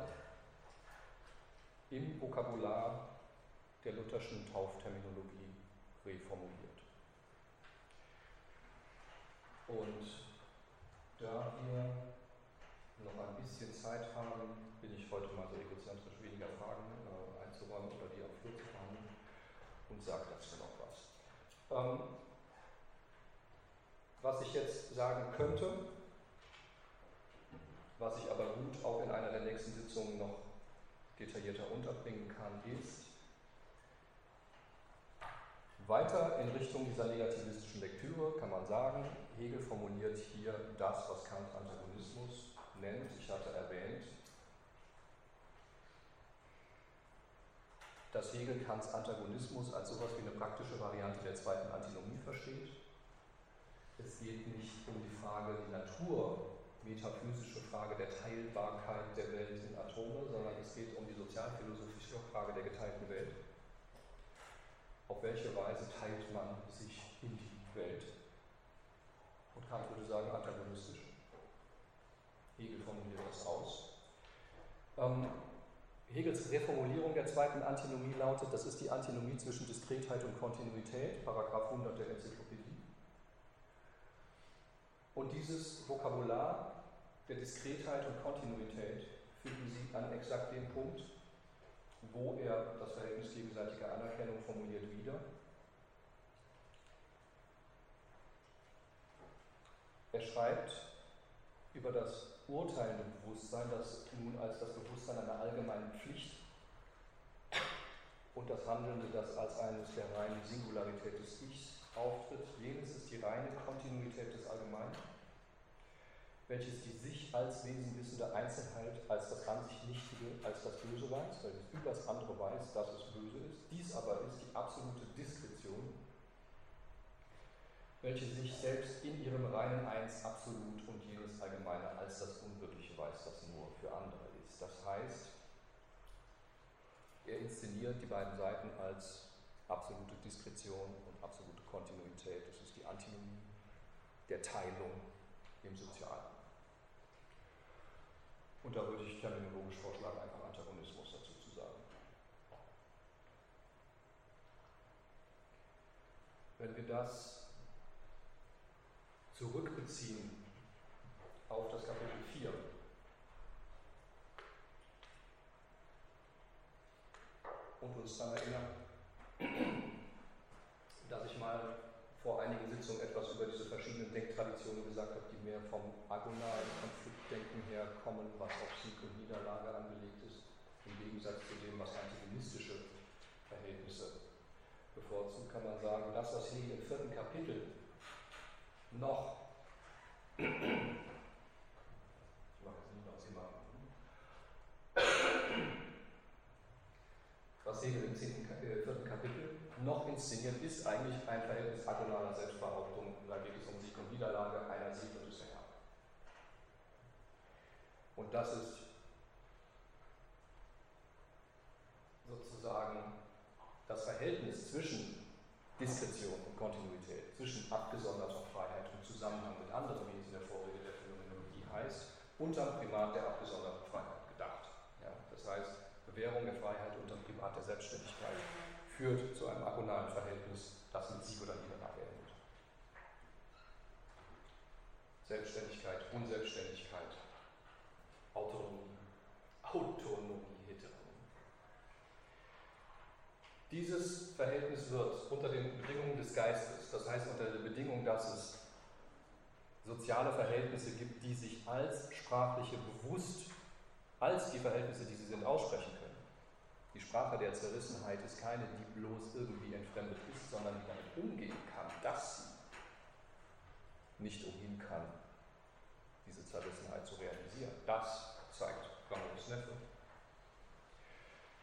im Vokabular der lutherschen Taufterminologie reformuliert. Und da wir noch ein bisschen Zeit haben, bin ich heute mal so egozentrisch weniger Fragen äh, einzuräumen oder die am Flur zu behandeln und sage dazu noch was. Ähm, was ich jetzt sagen könnte, was ich aber gut auch in einer der nächsten Sitzungen noch detaillierter unterbringen kann, ist weiter in Richtung dieser negativistischen Lektüre kann man sagen, Hegel formuliert hier das, was Kant Antagonismus nennt. Ich hatte erwähnt, dass Hegel Kants Antagonismus als sowas wie eine praktische Variante der zweiten Antinomie versteht. Es geht nicht um die Frage, die Natur metaphysische Frage der Teilbarkeit der Welt in Atome, sondern es geht um die sozialphilosophische Frage der geteilten Welt. Auf welche Weise teilt man sich in die Welt? Und Kant würde sagen, antagonistisch. Hegel formuliert das aus. Ähm, Hegels Reformulierung der zweiten Antinomie lautet, das ist die Antinomie zwischen Diskretheit und Kontinuität, Paragraph 100 der Enzyklopädie. Und dieses Vokabular der Diskretheit und Kontinuität finden Sie an exakt dem Punkt, wo er das Verhältnis gegenseitiger Anerkennung formuliert wieder. Er schreibt über das urteilende Bewusstsein, das nun als das Bewusstsein einer allgemeinen Pflicht und das Handelnde, das als eines der reinen Singularität des Ichs auftritt. Jenes ist die reine Kontinuität des Allgemeinen welches die sich als Wesen wissende Einzelheit als das an sich Nichtige, als das Böse weiß, weil es über das andere weiß, dass es böse ist. Dies aber ist die absolute Diskretion, welche sich selbst in ihrem reinen Eins absolut und jenes Allgemeine als das Unwirkliche weiß, das nur für andere ist. Das heißt, er inszeniert die beiden Seiten als absolute Diskretion und absolute Kontinuität. Das ist die Antinomie der Teilung im Sozialen. Und da würde ich terminologisch vorschlagen, einfach Antagonismus dazu zu sagen. Wenn wir das zurückbeziehen auf das Kapitel 4, und uns daran erinnern, dass ich mal vor einigen Sitzungen etwas über diese verschiedenen Denktraditionen gesagt habe, die mehr vom agonalen Konfliktdenken Denken herkommen, was auf Sieg und Niederlage angelegt ist, im Gegensatz zu dem, was antagonistische Verhältnisse bevorzugt, kann man sagen, das, was hier im vierten Kapitel noch, ich mache jetzt nicht noch, Sie was Hegel im äh, vierten Kapitel noch inszeniert, ist eigentlich ein Verhältnis agonaler Selbstbehauptung. Da geht es um Sieg und Niederlage, Und das ist sozusagen das Verhältnis zwischen Diskretion und Kontinuität, zwischen abgesonderter Freiheit und Zusammenhang mit anderen, wie es in der Vorrede der Phänomenologie heißt, unterm Primat der abgesonderten Freiheit gedacht. Ja, das heißt, Bewährung der Freiheit unterm Primat der Selbstständigkeit führt zu einem agonalen Verhältnis, das mit Sieg oder Niederlage endet. Selbstständigkeit, Unselbstständigkeit, Autonomie, Heteronomie. Dieses Verhältnis wird unter den Bedingungen des Geistes, das heißt unter der Bedingung, dass es soziale Verhältnisse gibt, die sich als sprachliche bewusst, als die Verhältnisse, die sie sind, aussprechen können. Die Sprache der Zerrissenheit ist keine, die bloß irgendwie entfremdet ist, sondern die damit umgehen kann, dass sie nicht umhin kann, diese Zerrissenheit zu realisieren. Das zeigt Rameaus Neffe.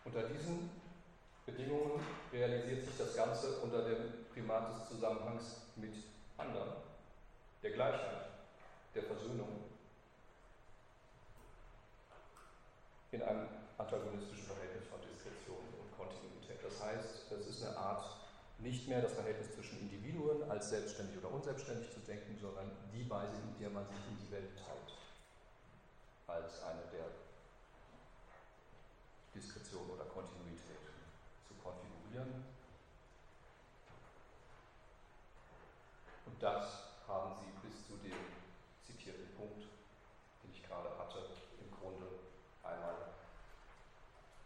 Unter diesen Bedingungen realisiert sich das Ganze unter dem Primat des Zusammenhangs mit anderen, der Gleichheit, der Versöhnung, in einem antagonistischen Verhältnis von Diskretion und Kontinuität. Das heißt, es ist eine Art, nicht mehr das Verhältnis zwischen Individuen als selbstständig oder unselbstständig zu denken, sondern die Weise, in der man sich in die Welt teilt, als eine der Diskretion oder Kontinuität zu konfigurieren. Und das haben Sie bis zu dem zitierten Punkt, den ich gerade hatte, im Grunde einmal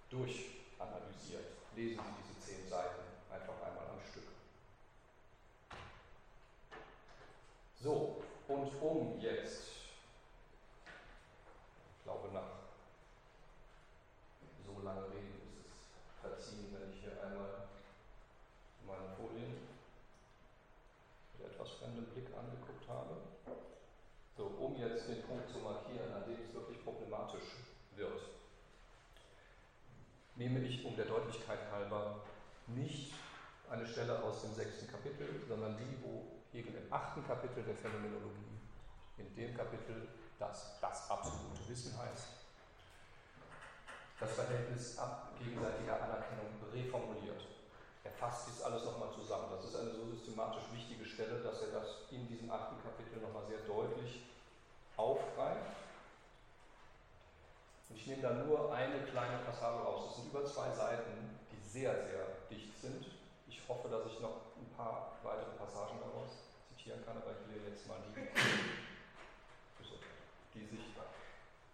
durchanalysiert. Lesen Sie diese zehn Seiten einfach einmal am Stück. So, und um jetzt, ich glaube nach so lange reden ist es verziehen, wenn ich hier einmal meine Folien mit etwas fremdem Blick angeguckt habe. So, um jetzt den Punkt zu markieren, an dem es wirklich problematisch wird, nehme ich um der Deutlichkeit halber nicht eine Stelle aus dem sechsten Kapitel, sondern die, wo Hegel im achten Kapitel der Phänomenologie, in dem Kapitel, das das absolute Wissen heißt, das Verhältnis ab gegenseitiger Anerkennung reformuliert. Er fasst dies alles nochmal zusammen. Das ist eine so systematisch wichtige Stelle, dass er das in diesem achten Kapitel nochmal sehr deutlich aufgreift. Nehme da nur eine kleine Passage raus. Das sind über zwei Seiten, die sehr, sehr dicht sind. Ich hoffe, dass ich noch ein paar weitere Passagen daraus zitieren kann, aber ich lese jetzt mal die, die sich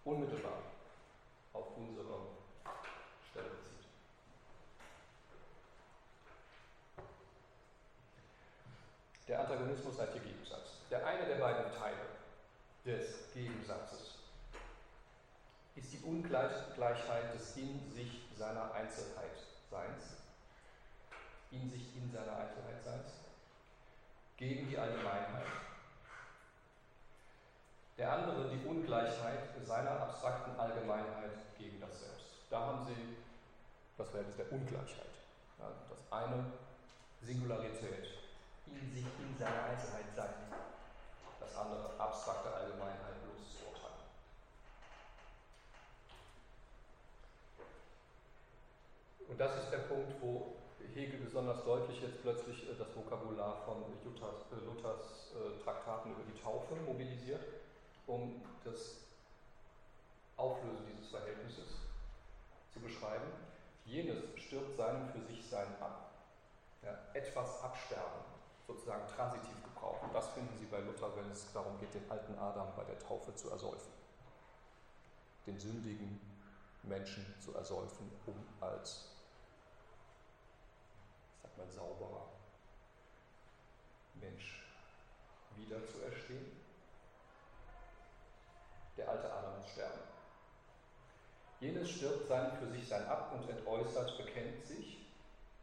unmittelbar auf unsere Stelle bezieht. Der Antagonismus als der Gegensatz. Der eine der beiden Teile des Gegensatzes ist die Ungleichheit des in sich seiner Einzelheit Seins, in sich in seiner Einzelheit Seins, gegen die Allgemeinheit. Der andere die Ungleichheit seiner abstrakten Allgemeinheit gegen das Selbst. Da haben Sie das Verhältnis der Ungleichheit. Ja, das eine Singularität, in sich in seiner Einzelheit sein. Das andere abstrakte Allgemeinheit, bloßes Urteil. Und das ist der Punkt, wo Hegel besonders deutlich jetzt plötzlich das Vokabular von Luthers, Luthers äh, Traktaten über die Taufe mobilisiert, um das Auflösen dieses Verhältnisses zu beschreiben. Jenes stirbt seinem für sich sein ab. Ja, etwas absterben, sozusagen transitiv gebrauchen. Das finden Sie bei Luther, wenn es darum geht, den alten Adam bei der Taufe zu ersäufen. Den sündigen Menschen zu ersäufen, um als, ich sag mal, sauberer Mensch wieder zu erstehen. Der alte Adam muss sterben. Jenes stirbt sein für sich sein ab und entäußert, bekennt sich.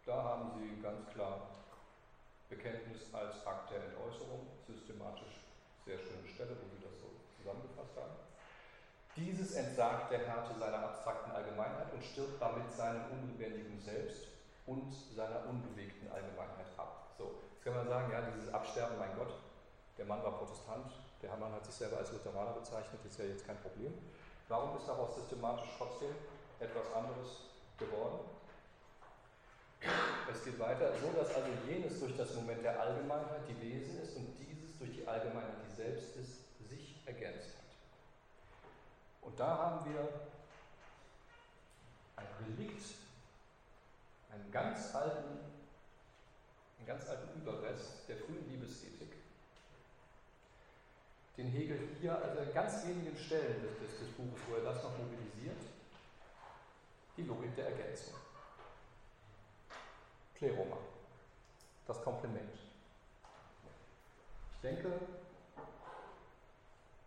Da haben Sie ganz klar Bekenntnis als Akt der Entäußerung, systematisch sehr schöne Stelle, wo Sie das so zusammengefasst haben. Dieses entsagt der Härte seiner abstrakten Allgemeinheit und stirbt damit seinem unlebendigen Selbst und seiner unbewegten Allgemeinheit ab. So, jetzt kann man sagen, ja, dieses Absterben, mein Gott, der Mann war Protestant, der Mann hat sich selber als Lutheraner bezeichnet, ist ja jetzt kein Problem. Warum ist daraus systematisch trotzdem etwas anderes geworden? Es geht weiter, so dass also jenes durch das Moment der Allgemeinheit die Wesen ist und dieses durch die Allgemeinheit, die selbst ist, sich ergänzt hat. Und da haben wir ein Relikt, einen ganz alten, einen ganz alten Überrest der frühen Liebesethik, den Hegel hier, also an ganz wenigen Stellen des, des, des Buches, wo er das noch mobilisiert, die Logik der Ergänzung. Pleroma, das Komplement. Ich denke,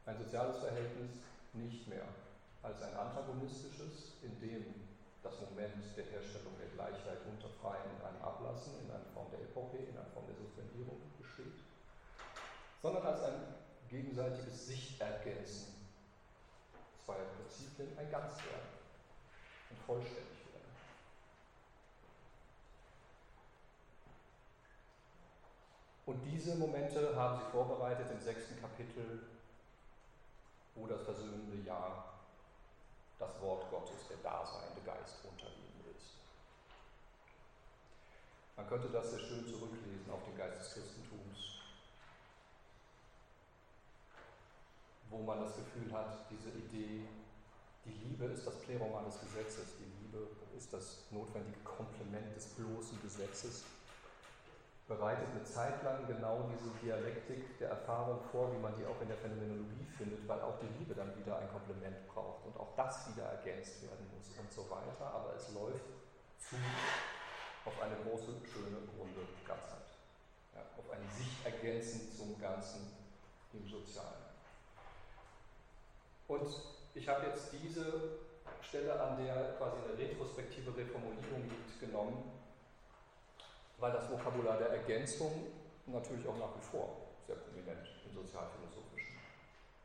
ein soziales Verhältnis nicht mehr als ein antagonistisches, in dem das Moment der Herstellung der Gleichheit unter Freien in einem Ablassen, in einer Form der Epoche, in einer Form der Suspendierung besteht, sondern als ein gegenseitiges Sichtergänzen zweier Prinzipien, ein Ganzwerk, ein vollständig werden. Und diese Momente haben sie vorbereitet im sechsten Kapitel, wo das versöhnende Jahr das Wort Gottes, der daseinende Geist unter ihnen ist. Man könnte das sehr schön zurücklesen auf den Geist des Christentums, wo man das Gefühl hat, diese Idee, die Liebe ist das Pleroma des Gesetzes, die Liebe ist das notwendige Komplement des bloßen Gesetzes bereitet eine Zeit lang genau diese Dialektik der Erfahrung vor, wie man die auch in der Phänomenologie findet, weil auch die Liebe dann wieder ein Komplement braucht und auch das wieder ergänzt werden muss und so weiter. Aber es läuft zu auf eine große, schöne, runde Ganzheit. Ja, auf ein sich ergänzen zum Ganzen im Sozialen. Und ich habe jetzt diese Stelle, an der quasi eine retrospektive Reformulierung liegt, genommen, weil das Vokabular der Ergänzung natürlich auch nach wie vor sehr prominent in sozialphilosophischen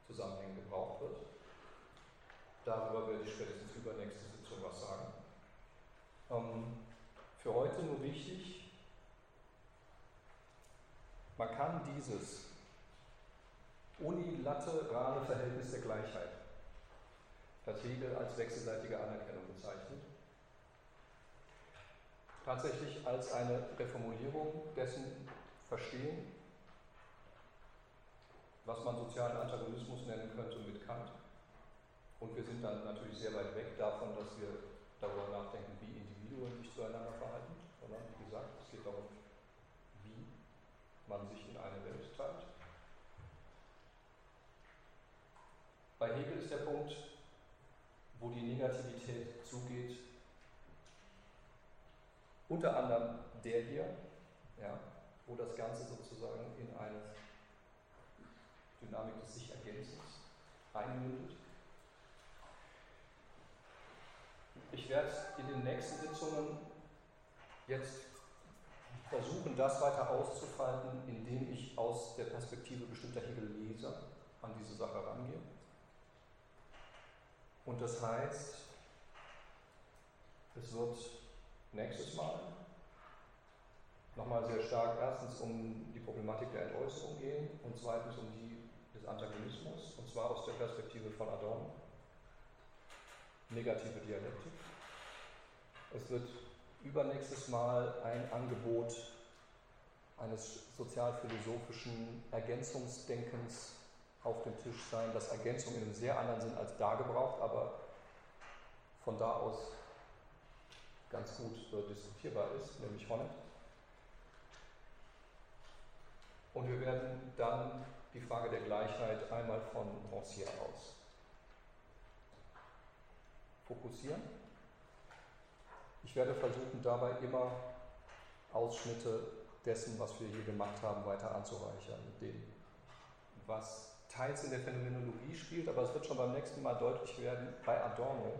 Zusammenhängen gebraucht wird. Darüber werde ich spätestens übernächste Sitzung was sagen. Ähm, für heute nur wichtig, man kann dieses unilaterale Verhältnis der Gleichheit, das Hegel als wechselseitige Anerkennung bezeichnet, tatsächlich als eine Reformulierung dessen verstehen, was man sozialen Antagonismus nennen könnte mit Kant. Und wir sind dann natürlich sehr weit weg davon, dass wir darüber nachdenken, wie Individuen sich zueinander verhalten, sondern wie gesagt, es geht darum, wie man sich in eine Welt teilt. Bei Hegel ist der Punkt, wo die Negativität zugeht, unter anderem der hier, ja, wo das Ganze sozusagen in eine Dynamik des sich Ergänzens einmündet. Ich werde in den nächsten Sitzungen jetzt versuchen, das weiter auszufalten, indem ich aus der Perspektive bestimmter Hegel-Leser an diese Sache rangehe. Und das heißt, es wird nächstes Mal nochmal sehr stark erstens um die Problematik der Entäußerung gehen und zweitens um die des Antagonismus, und zwar aus der Perspektive von Adorno. Negative Dialektik. Es wird übernächstes Mal ein Angebot eines sozialphilosophischen Ergänzungsdenkens auf dem Tisch sein, das Ergänzung in einem sehr anderen Sinn als da gebraucht, aber von da aus ganz gut äh, diskutierbar ist, nämlich Honnet. Und wir werden dann die Frage der Gleichheit einmal von Rancière aus fokussieren. Ich werde versuchen, dabei immer Ausschnitte dessen, was wir hier gemacht haben, weiter anzureichern, mit dem, was teils in der Phänomenologie spielt, aber es wird schon beim nächsten Mal deutlich werden, bei Adorno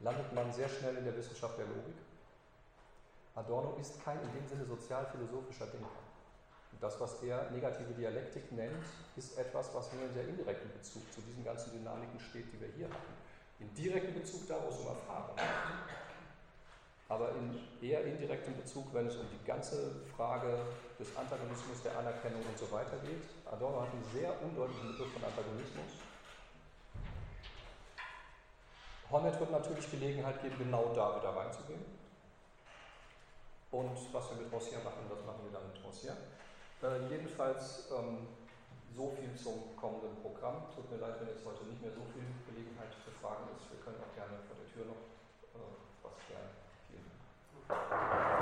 landet man sehr schnell in der Wissenschaft der Logik. Adorno ist kein in dem Sinne sozialphilosophischer Denker. Und das, was er negative Dialektik nennt, ist etwas, was nur in sehr indirekten Bezug zu diesen ganzen Dynamiken steht, die wir hier hatten. In direkten Bezug daraus um Erfahrung. aber in eher indirektem Bezug, wenn es um die ganze Frage des Antagonismus, der Anerkennung und so weiter geht. Adorno hat einen sehr undeutlichen Begriff von Antagonismus. Hornet wird natürlich Gelegenheit geben, genau da wieder reinzugehen. Und was wir mit Rossier machen, das machen wir dann mit Rossier. Äh, jedenfalls ähm, so viel zum kommenden Programm. Tut mir leid, wenn jetzt heute nicht mehr so viel Gelegenheit für Fragen ist. Wir können auch gerne vor der Tür noch äh, was klären. Vielen Dank.